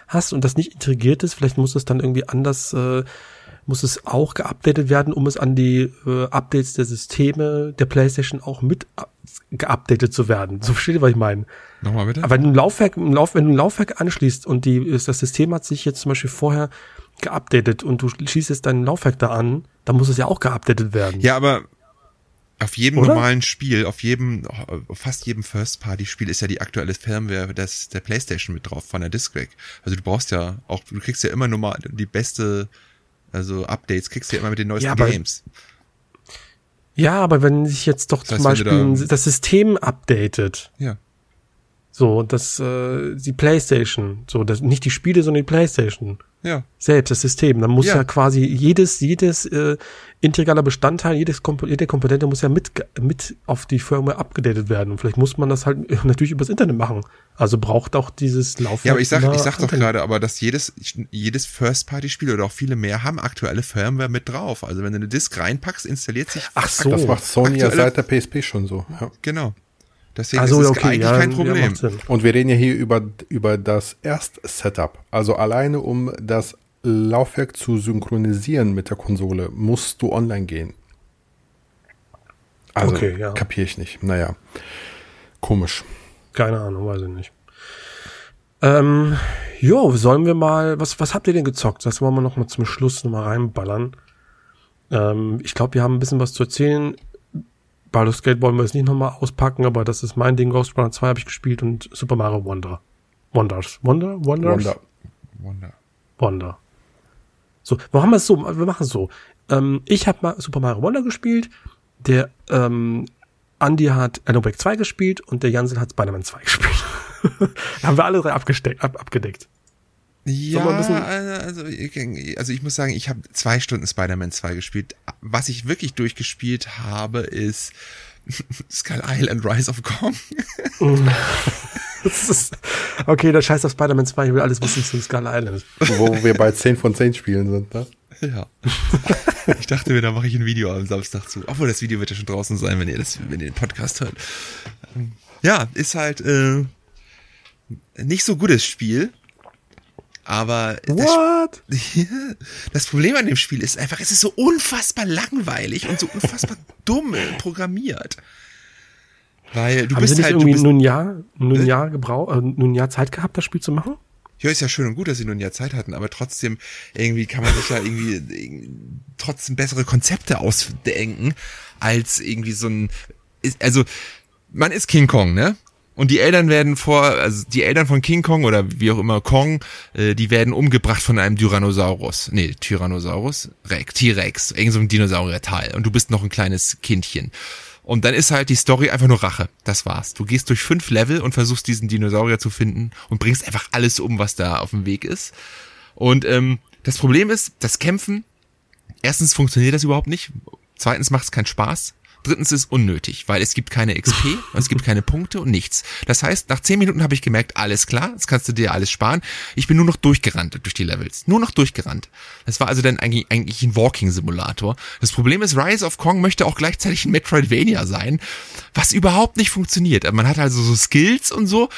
hast und das nicht integriert ist, vielleicht muss es dann irgendwie anders, äh, muss es auch geupdatet werden, um es an die äh, Updates der Systeme der PlayStation auch mit up- geupdatet zu werden. So versteht ihr, was ich meine? Nochmal bitte? Aber wenn du ein Laufwerk, ein Lauf, wenn du ein Laufwerk anschließt und die, das System hat sich jetzt zum Beispiel vorher geupdatet und du schließt jetzt dein Laufwerk da an, dann muss es ja auch geupdatet werden. Ja, aber auf jedem Oder? normalen Spiel, auf jedem, auf fast jedem First-Party-Spiel ist ja die aktuelle Firmware des, der Playstation mit drauf, von der Disc weg. Also du brauchst ja auch, du kriegst ja immer nur mal die beste, also Updates kriegst du ja immer mit den neuesten Ja, Games. Ja, aber wenn sich jetzt doch Das zum heißt, wenn Beispiel da- das System updatet, Ja. So, das, äh, die Playstation, so, das, nicht die Spiele, sondern die Playstation Ja. selbst, das System, dann muss Ja. ja, quasi jedes, jedes äh, integraler Bestandteil, jedes Kompo jede Komponente muss ja mit, mit auf die Firmware abgedatet werden. Und vielleicht muss man das halt natürlich übers Internet machen. Also braucht auch dieses Laufwerk. Ja, aber ich sag, ich sag doch gerade, aber dass jedes, jedes First-Party-Spiel oder auch viele mehr haben aktuelle Firmware mit drauf. Also wenn du eine Disk reinpackst, installiert sich. Ach so. Das macht Sony ja seit der PSP schon so. Ja. Genau. Deswegen Also, ist es okay, eigentlich ja, kein ja, Problem. Sinn. Und wir reden ja hier über, über das Erst-Setup. Also alleine um das Laufwerk zu synchronisieren mit der Konsole, musst du online gehen. Also Okay, ja. kapiere ich nicht. Naja, komisch. Keine Ahnung, weiß ich nicht. Ähm, jo, sollen wir mal, was, was habt ihr denn gezockt? Das wollen wir noch mal zum Schluss noch mal reinballern. Ähm, ich glaube, wir haben ein bisschen was zu erzählen. Baldur's Gate wollen wir jetzt nicht noch mal auspacken, aber das ist mein Ding. Ghost Runner 2 habe ich gespielt und Super Mario Wonder. Wonders. Wonder? Wonders? Wonder. Wonder. Wonder. So, wir es so, wir machen es so. Ähm, ich habe mal Super Mario Wonder gespielt, der ähm, Andy hat Alan Wake 2 gespielt und der Jansel hat Spider-Man 2 gespielt. haben wir alle drei abgesteckt, ab, abgedeckt. Ja, also, ich- also ich muss sagen, ich habe zwei Stunden Spider-Man 2 gespielt. Was ich wirklich durchgespielt habe, ist Skull Island Rise of Kong. Das ist, okay, der Scheiß auf Spider-Man 2, ich will alles wissen zu Skull Island. Wo wir bei 10 von 10 Spielen sind. Ne? Ja. Ich dachte mir, da mache ich ein Video am Samstag zu. Obwohl, das Video wird ja schon draußen sein, wenn ihr das, wenn ihr den Podcast hört. Ähm, Ja, ist halt äh, nicht so gutes Spiel. Aber das, What? das Problem an dem Spiel ist einfach, es ist so unfassbar langweilig und so unfassbar dumm programmiert. Weil du Haben sie bist nicht halt, irgendwie bist, nur ein Jahr, nur ein Jahr gebraucht, äh, nur ein Jahr Zeit gehabt, das Spiel zu machen? Ja, ist ja schön und gut, dass sie nur ein Jahr Zeit hatten, aber trotzdem irgendwie kann man sich ja irgendwie, trotzdem bessere Konzepte ausdenken als irgendwie so ein, also man ist King Kong, ne? Und die Eltern werden vor, also die Eltern von King Kong oder wie auch immer Kong, äh, die werden umgebracht von einem Tyrannosaurus. Nee, Tyrannosaurus? Rex, T-Rex, irgend so ein Dinosaurierteil. Und du bist noch ein kleines Kindchen. Und dann ist halt die Story einfach nur Rache. Das war's. Du gehst durch fünf Level und versuchst diesen Dinosaurier zu finden und bringst einfach alles um, was da auf dem Weg ist. Und ähm, das Problem ist, das Kämpfen, erstens funktioniert das überhaupt nicht. Zweitens macht es keinen Spaß. Drittens ist unnötig, weil es gibt keine XP, es gibt keine Punkte und nichts. Das heißt, nach zehn Minuten habe ich gemerkt, alles klar, das kannst du dir alles sparen. Ich bin nur noch durchgerannt durch die Levels. Nur noch durchgerannt. Das war also dann eigentlich, eigentlich ein Walking-Simulator. Das Problem ist, Rise of Kong möchte auch gleichzeitig ein Metroidvania sein, was überhaupt nicht funktioniert. Man hat also so Skills und so,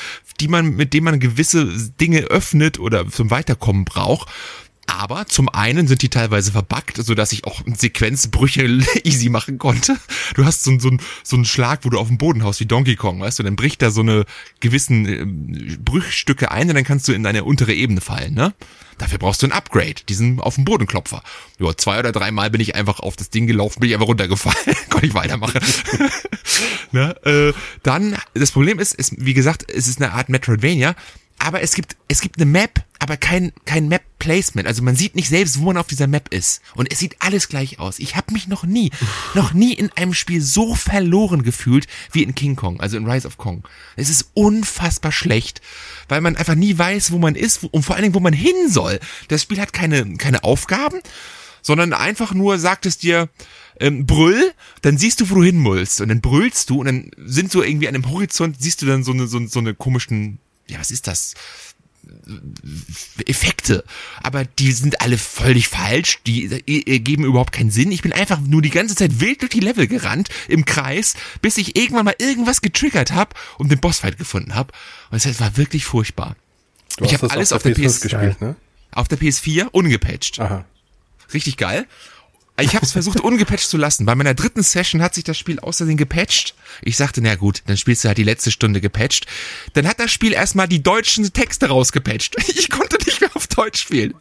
die man, mit denen man gewisse Dinge öffnet oder zum Weiterkommen braucht. Aber zum einen sind die teilweise verbuggt, so dass ich auch Sequenzbrüche easy machen konnte. Du hast so, so, so einen Schlag, wo du auf dem Boden haust, wie Donkey Kong, weißt du, dann bricht da so eine gewissen ähm, Brüchstücke ein und dann kannst du in eine untere Ebene fallen, ne? Dafür brauchst du ein Upgrade, diesen auf dem Bodenklopfer. Ja, zwei oder dreimal bin ich einfach auf das Ding gelaufen, bin ich einfach runtergefallen, konnte ich weitermachen. ne? äh, dann, das Problem ist, ist, wie gesagt, es ist eine Art Metroidvania, aber es gibt, es gibt eine Map, aber kein, kein Map-Placement. Also man sieht nicht selbst, wo man auf dieser Map ist. Und es sieht alles gleich aus. Ich habe mich noch nie, noch nie in einem Spiel so verloren gefühlt wie in King Kong, also in Rise of Kong. Es ist unfassbar schlecht, weil man einfach nie weiß, wo man ist und vor allen Dingen, wo man hin soll. Das Spiel hat keine, keine Aufgaben, sondern einfach nur sagt es dir, ähm, brüll, dann siehst du, wo du hin musst. Und dann brüllst du und dann sind so irgendwie an dem Horizont, siehst du dann so eine, so, so eine komischen, ja, was ist das? Effekte, aber die sind alle völlig falsch, die äh, geben überhaupt keinen Sinn. Ich bin einfach nur die ganze Zeit wild durch die Level gerannt im Kreis, bis ich irgendwann mal irgendwas getriggert habe und den Bossfight gefunden habe. Und es war wirklich furchtbar. Du ich habe alles auf der PS gespielt, ne? auf der PS4 ungepatcht. Aha. Richtig geil. Ich habe es versucht ungepatcht zu lassen. Bei meiner dritten Session hat sich das Spiel außerdem gepatcht. Ich sagte, na gut, dann spielst du halt die letzte Stunde gepatcht. Dann hat das Spiel erstmal die deutschen Texte rausgepatcht. Ich konnte nicht mehr auf Deutsch spielen.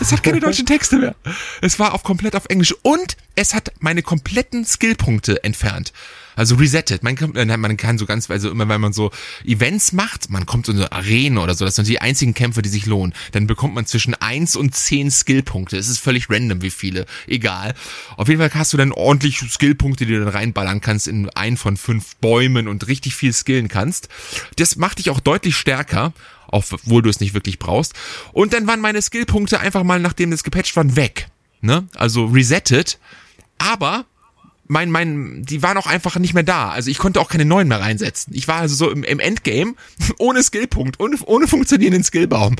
Es hat keine deutschen Texte mehr. Es war auf komplett auf Englisch und es hat meine kompletten Skillpunkte entfernt. Also resettet. Man kann, äh, man kann so ganz, also immer wenn man so Events macht, man kommt in so Arenen oder so, das sind die einzigen Kämpfe, die sich lohnen, dann bekommt man zwischen eins und zehn Skillpunkte. Es ist völlig random, wie viele. Egal. Auf jeden Fall hast du dann ordentlich Skillpunkte, die du dann reinballern kannst in einen von fünf Bäumen und richtig viel skillen kannst. Das macht dich auch deutlich stärker obwohl du es nicht wirklich brauchst. Und dann waren meine Skillpunkte einfach mal, nachdem das gepatcht war, weg. Ne? Also resettet. Aber mein, mein, die waren auch einfach nicht mehr da. Also ich konnte auch keine neuen mehr reinsetzen. Ich war also so im, im Endgame ohne Skillpunkt, ohne, ohne funktionierenden Skillbaum.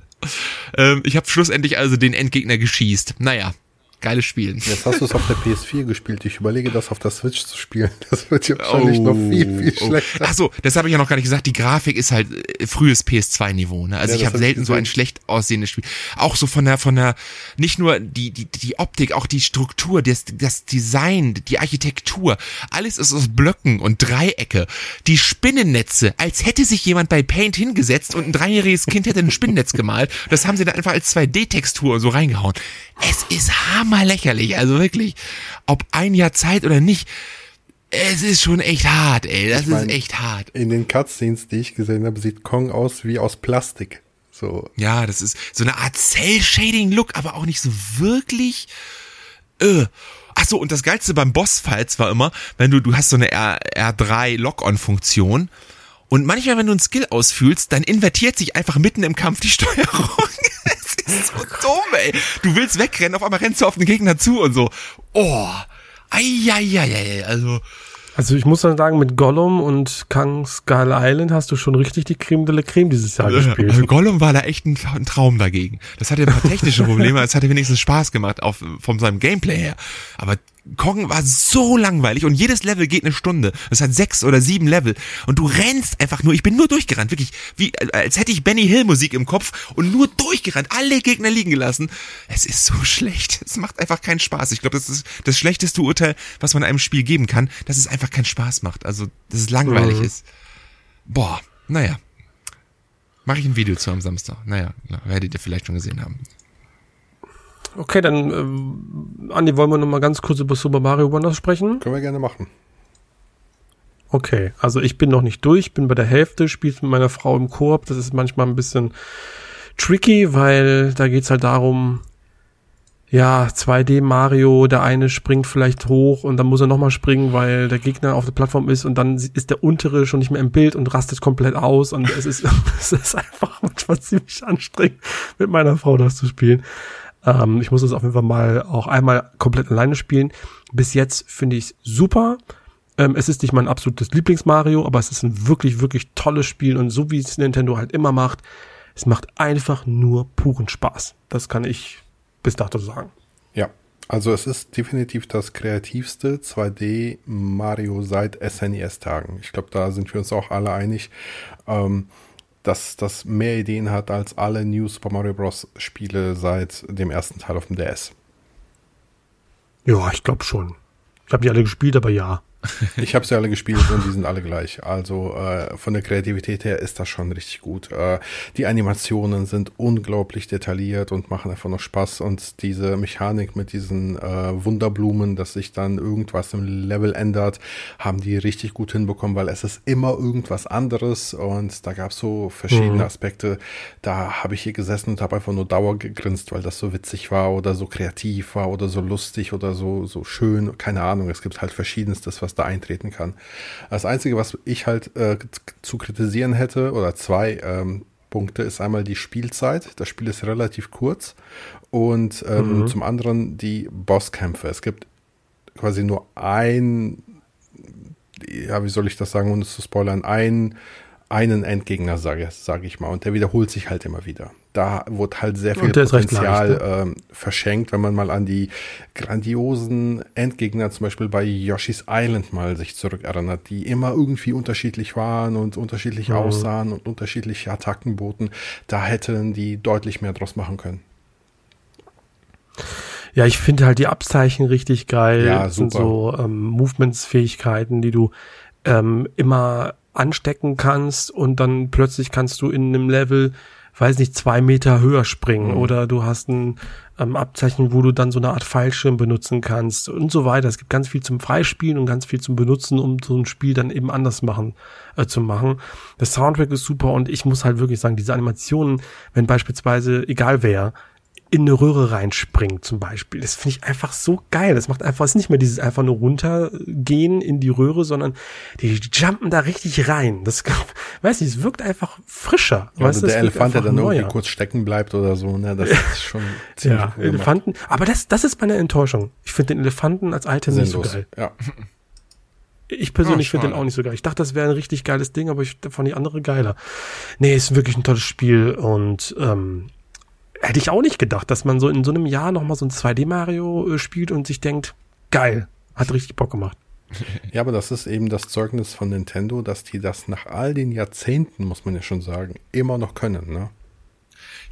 ähm, ich habe schlussendlich also den Endgegner geschießt. Naja, geiles Spiel. Jetzt hast du es auf der PS4 gespielt. Ich überlege, das auf der Switch zu spielen. Das wird ja wahrscheinlich noch viel, viel oh. schlechter. Ach so, das habe ich ja noch gar nicht gesagt. Die Grafik ist halt äh, frühes PS2-Niveau. Ne? Also Ja, ich habe hab ich selten so ein schlecht aussehendes Spiel. Auch so von der, von der, nicht nur die, die, die Optik, auch die Struktur, das, das Design, die Architektur. Alles ist aus Blöcken und Dreiecke. Die Spinnennetze, als hätte sich jemand bei Paint hingesetzt und ein dreijähriges Kind hätte ein Spinnennetz gemalt. Das haben sie da einfach als 2D-Textur so reingehauen. Es ist hammerlächerlich. Also wirklich, ob ein Jahr Zeit oder nicht. Es ist schon echt hart, ey. Das Ich mein, ist echt hart. In den Cutscenes, die ich gesehen habe, sieht Kong aus wie aus Plastik. So. Ja, das ist so eine Art Cell-Shading-Look, aber auch nicht so wirklich. Äh. Ach so, und das Geilste beim Bossfights war immer, wenn du, du hast so eine R, R3 Lock-on-Funktion und manchmal, wenn du einen Skill ausfühlst, dann invertiert sich einfach mitten im Kampf die Steuerung. Ist so dumm, ey. Du willst wegrennen, auf einmal rennst du auf den Gegner zu und so. Oh. Eieieiei, also. Also ich muss dann sagen, mit Gollum und Kang Skull Island hast du schon richtig die Creme de la Creme dieses Jahr gespielt. Also Gollum war da echt ein, ein Traum dagegen. Das hatte ein paar technische Probleme, es hatte wenigstens Spaß gemacht auf, von seinem Gameplay her. Aber Kong war so langweilig und jedes Level geht eine Stunde. Es hat sechs oder sieben Level und du rennst einfach nur. Ich bin nur durchgerannt, wirklich, wie als hätte ich Benny Hill Musik im Kopf und nur durchgerannt, alle Gegner liegen gelassen. Es ist so schlecht. Es macht einfach keinen Spaß. Ich glaube, das ist das schlechteste Urteil, was man einem Spiel geben kann, dass es einfach keinen Spaß macht. Also, dass es langweilig Mhm. ist. Boah, naja. Mache ich ein Video zu am Samstag. Naja, werdet ihr vielleicht schon gesehen haben. Okay, dann, ähm, Andi, wollen wir noch mal ganz kurz über Super Mario Wonder sprechen? Können wir gerne machen. Okay, also ich bin noch nicht durch, bin bei der Hälfte, spiele mit meiner Frau im Koop. Das ist manchmal ein bisschen tricky, weil da geht's halt darum, ja, 2D Mario, der eine springt vielleicht hoch und dann muss er nochmal springen, weil der Gegner auf der Plattform ist und dann ist der untere schon nicht mehr im Bild und rastet komplett aus und es ist, es ist einfach manchmal ziemlich anstrengend, mit meiner Frau das zu spielen. Ähm, ich muss das auf jeden Fall mal auch einmal komplett alleine spielen. Bis jetzt finde ich es super. Ähm, es ist nicht mein absolutes Lieblings-Mario, aber es ist ein wirklich, wirklich tolles Spiel und so wie es Nintendo halt immer macht, es macht einfach nur puren Spaß. Das kann ich bis dato sagen. Ja, also es ist definitiv das kreativste 2D Mario seit SNES-Tagen. Ich glaube, da sind wir uns auch alle einig, ähm, dass das mehr Ideen hat als alle New Super Mario Bros. Spiele seit dem ersten Teil auf dem DS. Ja, ich glaube schon. Ich habe die alle gespielt, aber ja. Ich habe sie alle gespielt und die sind alle gleich. Also äh, von der Kreativität her ist das schon richtig gut. Äh, die Animationen sind unglaublich detailliert und machen einfach noch Spaß. Und diese Mechanik mit diesen äh, Wunderblumen, dass sich dann irgendwas im Level ändert, haben die richtig gut hinbekommen, weil es ist immer irgendwas anderes und da gab es so verschiedene mhm. Aspekte. Da habe ich hier gesessen und habe einfach nur Dauer gegrinst, weil das so witzig war oder so kreativ war oder so lustig oder so, so schön. Keine Ahnung. Es gibt halt verschiedenstes, was da eintreten kann. Das Einzige, was ich halt äh, zu kritisieren hätte, oder zwei ähm, Punkte, ist einmal die Spielzeit. Das Spiel ist relativ kurz. Und ähm, mhm. zum anderen die Bosskämpfe. Es gibt quasi nur ein, ja, wie soll ich das sagen, ohne zu spoilern, ein einen Endgegner, sage sag ich mal. Und der wiederholt sich halt immer wieder. Da wird halt sehr viel Potenzial leicht, ne? ähm, verschenkt, wenn man mal an die grandiosen Endgegner, zum Beispiel bei Yoshi's Island mal sich zurückerinnert, die immer irgendwie unterschiedlich waren und unterschiedlich mhm. aussahen und unterschiedliche Attacken boten. Da hätten die deutlich mehr draus machen können. Ja, ich finde halt die Abzeichen richtig geil. Ja, super. Sind so ähm, Movements-Fähigkeiten, die du ähm, immer anstecken kannst und dann plötzlich kannst du in einem Level, weiß nicht, zwei Meter höher springen mhm. oder du hast ein ähm, Abzeichen, wo du dann so eine Art Fallschirm benutzen kannst und so weiter. Es gibt ganz viel zum Freispielen und ganz viel zum Benutzen, um so ein Spiel dann eben anders machen äh, zu machen. Der Soundtrack ist super und ich muss halt wirklich sagen, diese Animationen, wenn beispielsweise egal wer in eine Röhre reinspringt zum Beispiel. Das finde ich einfach so geil. Das macht einfach, es ist nicht mehr dieses einfach nur runtergehen in die Röhre, sondern die jumpen da richtig rein. Das, weiß nicht, es wirkt einfach frischer. Ja, weißt, also der Elefant, der dann neuer. irgendwie kurz stecken bleibt oder so, ne, das ist schon ziemlich Ja, cool Elefanten, aber das, das ist meine Enttäuschung. Ich finde den Elefanten als Item Sinnlos. nicht so geil. Ja. Ich persönlich oh, finde den auch nicht so geil. Ich dachte, das wäre ein richtig geiles Ding, aber ich fand die andere geiler. Nee, ist wirklich ein tolles Spiel und ähm, hätte ich auch nicht gedacht, dass man so in so einem Jahr nochmal so ein 2D-Mario äh, spielt und sich denkt, geil, hat richtig Bock gemacht. Ja, aber das ist eben das Zeugnis von Nintendo, dass die das nach all den Jahrzehnten, muss man ja schon sagen, immer noch können, ne?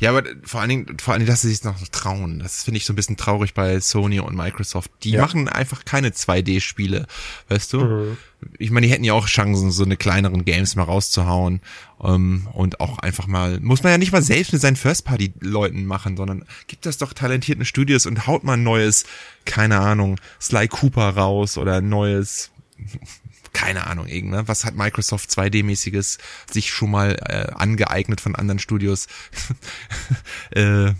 Ja, aber vor allen Dingen, vor allen Dingen, dass sie sich noch trauen. Das finde ich so ein bisschen traurig bei Sony und Microsoft. Die ja. machen einfach keine 2D-Spiele, weißt du? Mhm. Ich meine, die hätten ja auch Chancen, so eine kleineren Games mal rauszuhauen ähm, und auch einfach mal, muss man ja nicht mal selbst mit seinen First-Party-Leuten machen, sondern gibt das doch talentierten Studios und haut mal ein neues, keine Ahnung, Sly Cooper raus oder ein neues keine Ahnung, irgend, Was hat Microsoft 2D-mäßiges sich schon mal äh, angeeignet von anderen Studios? äh,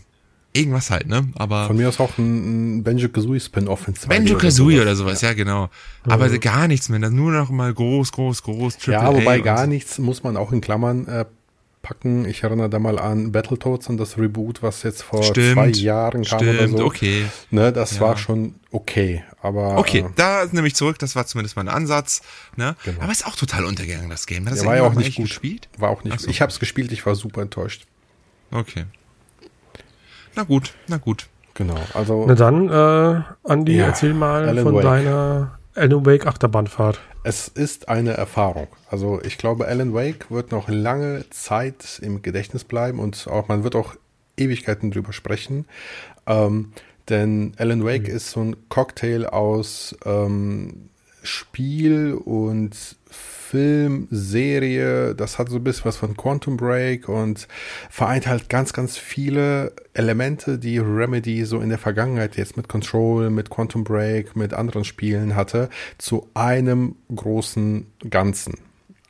irgendwas halt, ne? Aber von mir aus auch ein, ein Benjo Kazooie Spin-off in 2D Benjo Kazooie oder sowas, ja, ja genau. Aber mhm. gar nichts mehr, nur noch mal groß, groß, groß. Triple ja, wobei gar nichts muss man auch in Klammern äh, packen. Ich erinnere da mal an Battletoads und das Reboot, was jetzt vor stimmt, zwei Jahren kam stimmt, oder so. okay. Ne, das ja. war schon okay, aber. Okay, äh, da nehme ich zurück, das war zumindest mein Ansatz. Ne? Genau. Aber ist auch total untergegangen, das Game. Das ja, war ja auch nicht gut. gespielt. War auch nicht. So. Ich habe es gespielt, ich war super enttäuscht. Okay. Na gut, na gut. Genau, also. Na dann, äh, Andi, ja, erzähl mal Alan von Wake. deiner Alan Wake Achterbahnfahrt. Es ist eine Erfahrung. Also ich glaube, Alan Wake wird noch lange Zeit im Gedächtnis bleiben und auch man wird auch Ewigkeiten drüber sprechen. Ähm, denn Alan Wake mhm. ist so ein Cocktail aus ähm, Spiel und Film, Serie, das hat so ein bisschen was von Quantum Break und vereint halt ganz, ganz viele Elemente, die Remedy so in der Vergangenheit jetzt mit Control, mit Quantum Break, mit anderen Spielen hatte, zu einem großen Ganzen.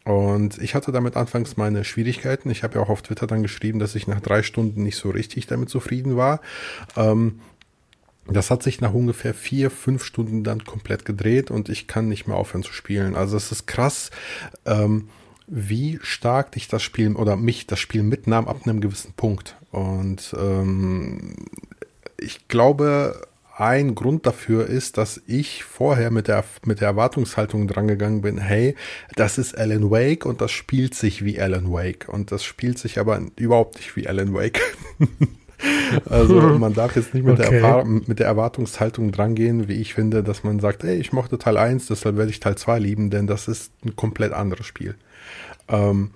Und ich hatte damit anfangs meine Schwierigkeiten. Ich habe ja auch auf Twitter dann geschrieben, dass ich nach drei Stunden nicht so richtig damit zufrieden war. Ähm, das hat sich nach ungefähr vier, fünf Stunden dann komplett gedreht und ich kann nicht mehr aufhören zu spielen. Also es ist krass, ähm, wie stark dich das Spiel oder mich das Spiel mitnahm ab einem gewissen Punkt. Und ähm, ich glaube, ein Grund dafür ist, dass ich vorher mit der, mit der Erwartungshaltung drangegangen bin, hey, das ist Alan Wake und das spielt sich wie Alan Wake. Und das spielt sich aber überhaupt nicht wie Alan Wake. Also man darf jetzt nicht mit, okay. der mit der Erwartungshaltung drangehen, wie ich finde, dass man sagt, ey, ich mochte Teil 1, deshalb werde ich Teil 2 lieben, denn das ist ein komplett anderes Spiel. Ähm,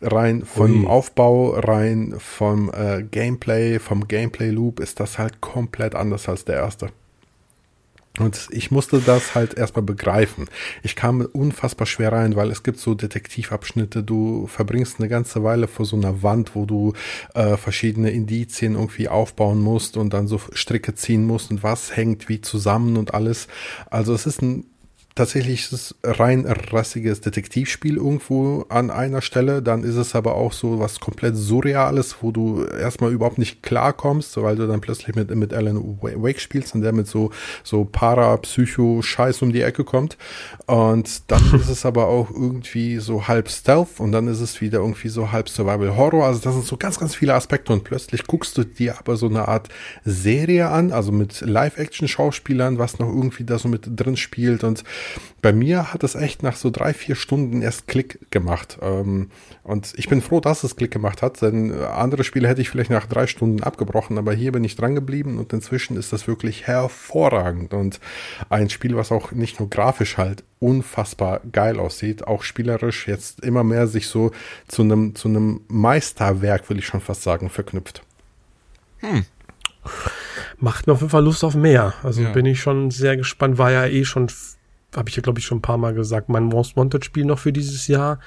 rein vom Ui. Aufbau, rein vom äh, Gameplay, vom Gameplay-Loop ist das halt komplett anders als der erste. Und ich musste das halt erstmal begreifen. Ich kam unfassbar schwer rein, weil es gibt so Detektivabschnitte, du verbringst eine ganze Weile vor so einer Wand, wo du äh, verschiedene Indizien irgendwie aufbauen musst und dann so Stricke ziehen musst und was hängt wie zusammen und alles. Also es ist ein tatsächlich ist es rein rassiges Detektivspiel irgendwo an einer Stelle. Dann ist es aber auch so was komplett Surreales, wo du erstmal überhaupt nicht klarkommst, weil du dann plötzlich mit, mit Alan Wake spielst und der mit so, so Para-Psycho-Scheiß um die Ecke kommt. Und dann ist es aber auch irgendwie so halb Stealth und dann ist es wieder irgendwie so halb Survival Horror. Also das sind so ganz, ganz viele Aspekte und plötzlich guckst du dir aber so eine Art Serie an, also mit Live-Action-Schauspielern, was noch irgendwie da so mit drin spielt und bei mir hat es echt nach so drei, vier Stunden erst Klick gemacht. Ähm, und ich bin froh, dass es Klick gemacht hat, denn andere Spiele hätte ich vielleicht nach drei Stunden abgebrochen, aber hier bin ich dran geblieben und inzwischen ist das wirklich hervorragend und ein Spiel, was auch nicht nur grafisch halt unfassbar geil aussieht, auch spielerisch jetzt immer mehr sich so zu einem zu einem Meisterwerk, will ich schon fast sagen, verknüpft. Hm. Macht mir auf jeden Fall Lust auf mehr. Also ja. bin ich schon sehr gespannt. War ja eh schon habe ich ja, glaube ich, schon ein paar Mal gesagt, mein Most Wanted Spiel noch für dieses Jahr.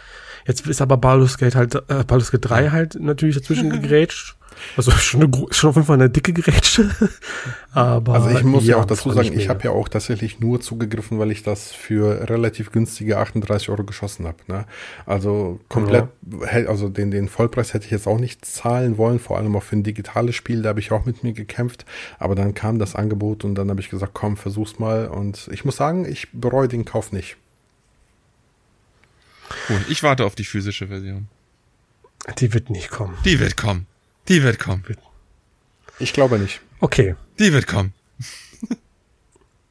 Jetzt ist aber Baldur's Gate halt, äh, Baldur's Gate 3 halt natürlich dazwischen gegrätscht. Also schon, eine, schon auf jeden Fall eine dicke Grätsche. Aber also ich muss ja, auch dazu sagen, ich habe ja auch tatsächlich nur zugegriffen, weil ich das für relativ günstige 38 Euro geschossen habe. Ne? Also komplett, ja. also den, den Vollpreis hätte ich jetzt auch nicht zahlen wollen, vor allem auch für ein digitales Spiel, da habe ich auch mit mir gekämpft. Aber dann kam das Angebot und dann habe ich gesagt, komm, versuch's mal. Und ich muss sagen, ich bereue den Kauf nicht. Cool. Ich warte auf die physische Version. Die wird nicht kommen. Die wird kommen. Die wird kommen. Ich glaube nicht. Okay. Die wird kommen.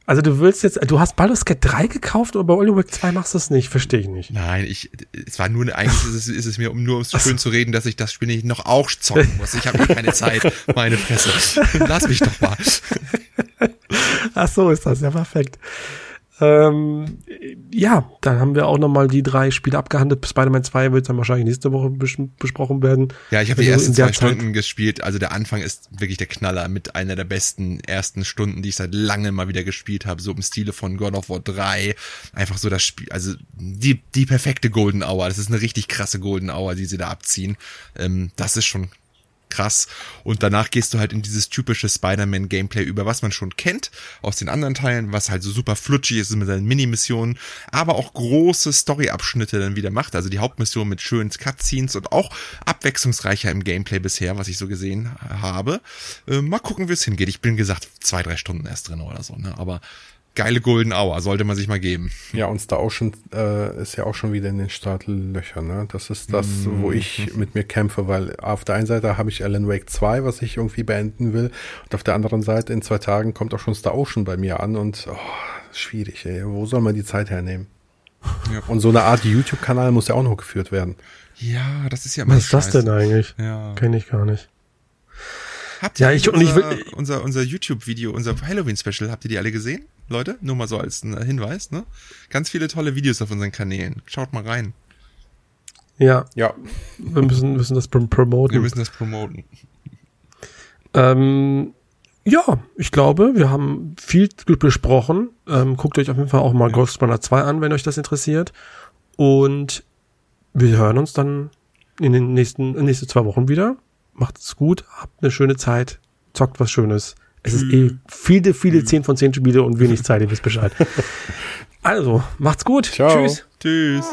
Also du willst jetzt, du hast Baldur's Gate 3 gekauft, aber bei Oliver 2 machst du es nicht, verstehe ich nicht. Nein, ich, es war nur, eigentlich ist es, ist es mir, um nur ums schön zu reden, dass ich das Spiel nicht noch auch zocken muss. Ich habe keine Zeit, meine Fresse. Lass mich doch mal. Ach so ist das, ja perfekt. Ähm, ja, dann haben wir auch nochmal die drei Spiele abgehandelt. Spider-Man 2 wird dann wahrscheinlich nächste Woche bes besprochen werden. Ja, ich habe die ersten zwei Stunden gespielt. Also der Anfang ist wirklich der Knaller mit einer der besten ersten Stunden, die ich seit langem mal wieder gespielt habe. So im Stile von God of War 3. Einfach so das Spiel, also die, die perfekte Golden Hour. Das ist eine richtig krasse Golden Hour, die sie da abziehen. Ähm, das ist schon krass. Und danach gehst du halt in dieses typische Spider-Man-Gameplay über, was man schon kennt aus den anderen Teilen, was halt so super flutschig ist mit seinen Mini-Missionen, aber auch große Story-Abschnitte dann wieder macht. Also die Hauptmission mit schönen Cutscenes und auch abwechslungsreicher im Gameplay bisher, was ich so gesehen habe. Äh, mal gucken, wie es hingeht. Ich bin gesagt, zwei, drei Stunden erst drin oder so, ne? Aber geile Golden Hour, sollte man sich mal geben. Ja, und Star Ocean äh, ist ja auch schon wieder in den Startlöchern. Ne? Das ist das, mm. wo ich mit mir kämpfe, weil auf der einen Seite habe ich Alan Wake 2, was ich irgendwie beenden will, und auf der anderen Seite in zwei Tagen kommt auch schon Star Ocean bei mir an und oh, schwierig, ey. Wo soll man die Zeit hernehmen? Ja. Und so eine Art YouTube-Kanal muss ja auch noch geführt werden. Ja, das ist ja Was ist das denn eigentlich? Ja. Kenne ich gar nicht. Habt ihr ja, ich, unser, und ich will, unser, unser YouTube-Video, unser Halloween-Special, habt ihr die alle gesehen? Leute, nur mal so als ein Hinweis, ne? Ganz viele tolle Videos auf unseren Kanälen. Schaut mal rein. Ja. Ja. Wir müssen, müssen das promoten. Wir müssen das promoten. Ähm, ja, ich glaube, wir haben viel besprochen. Ähm, guckt euch auf jeden Fall auch mal ja. Ghost Runner 2 an, wenn euch das interessiert. Und wir hören uns dann in den nächsten, in den nächsten zwei Wochen wieder. Macht es gut, habt eine schöne Zeit, zockt was Schönes. Es ist eh viele, viele 10 von 10 Spiele und wenig Zeit, ihr wisst Bescheid. Also, macht's gut. Ciao. Tschüss. Tschüss.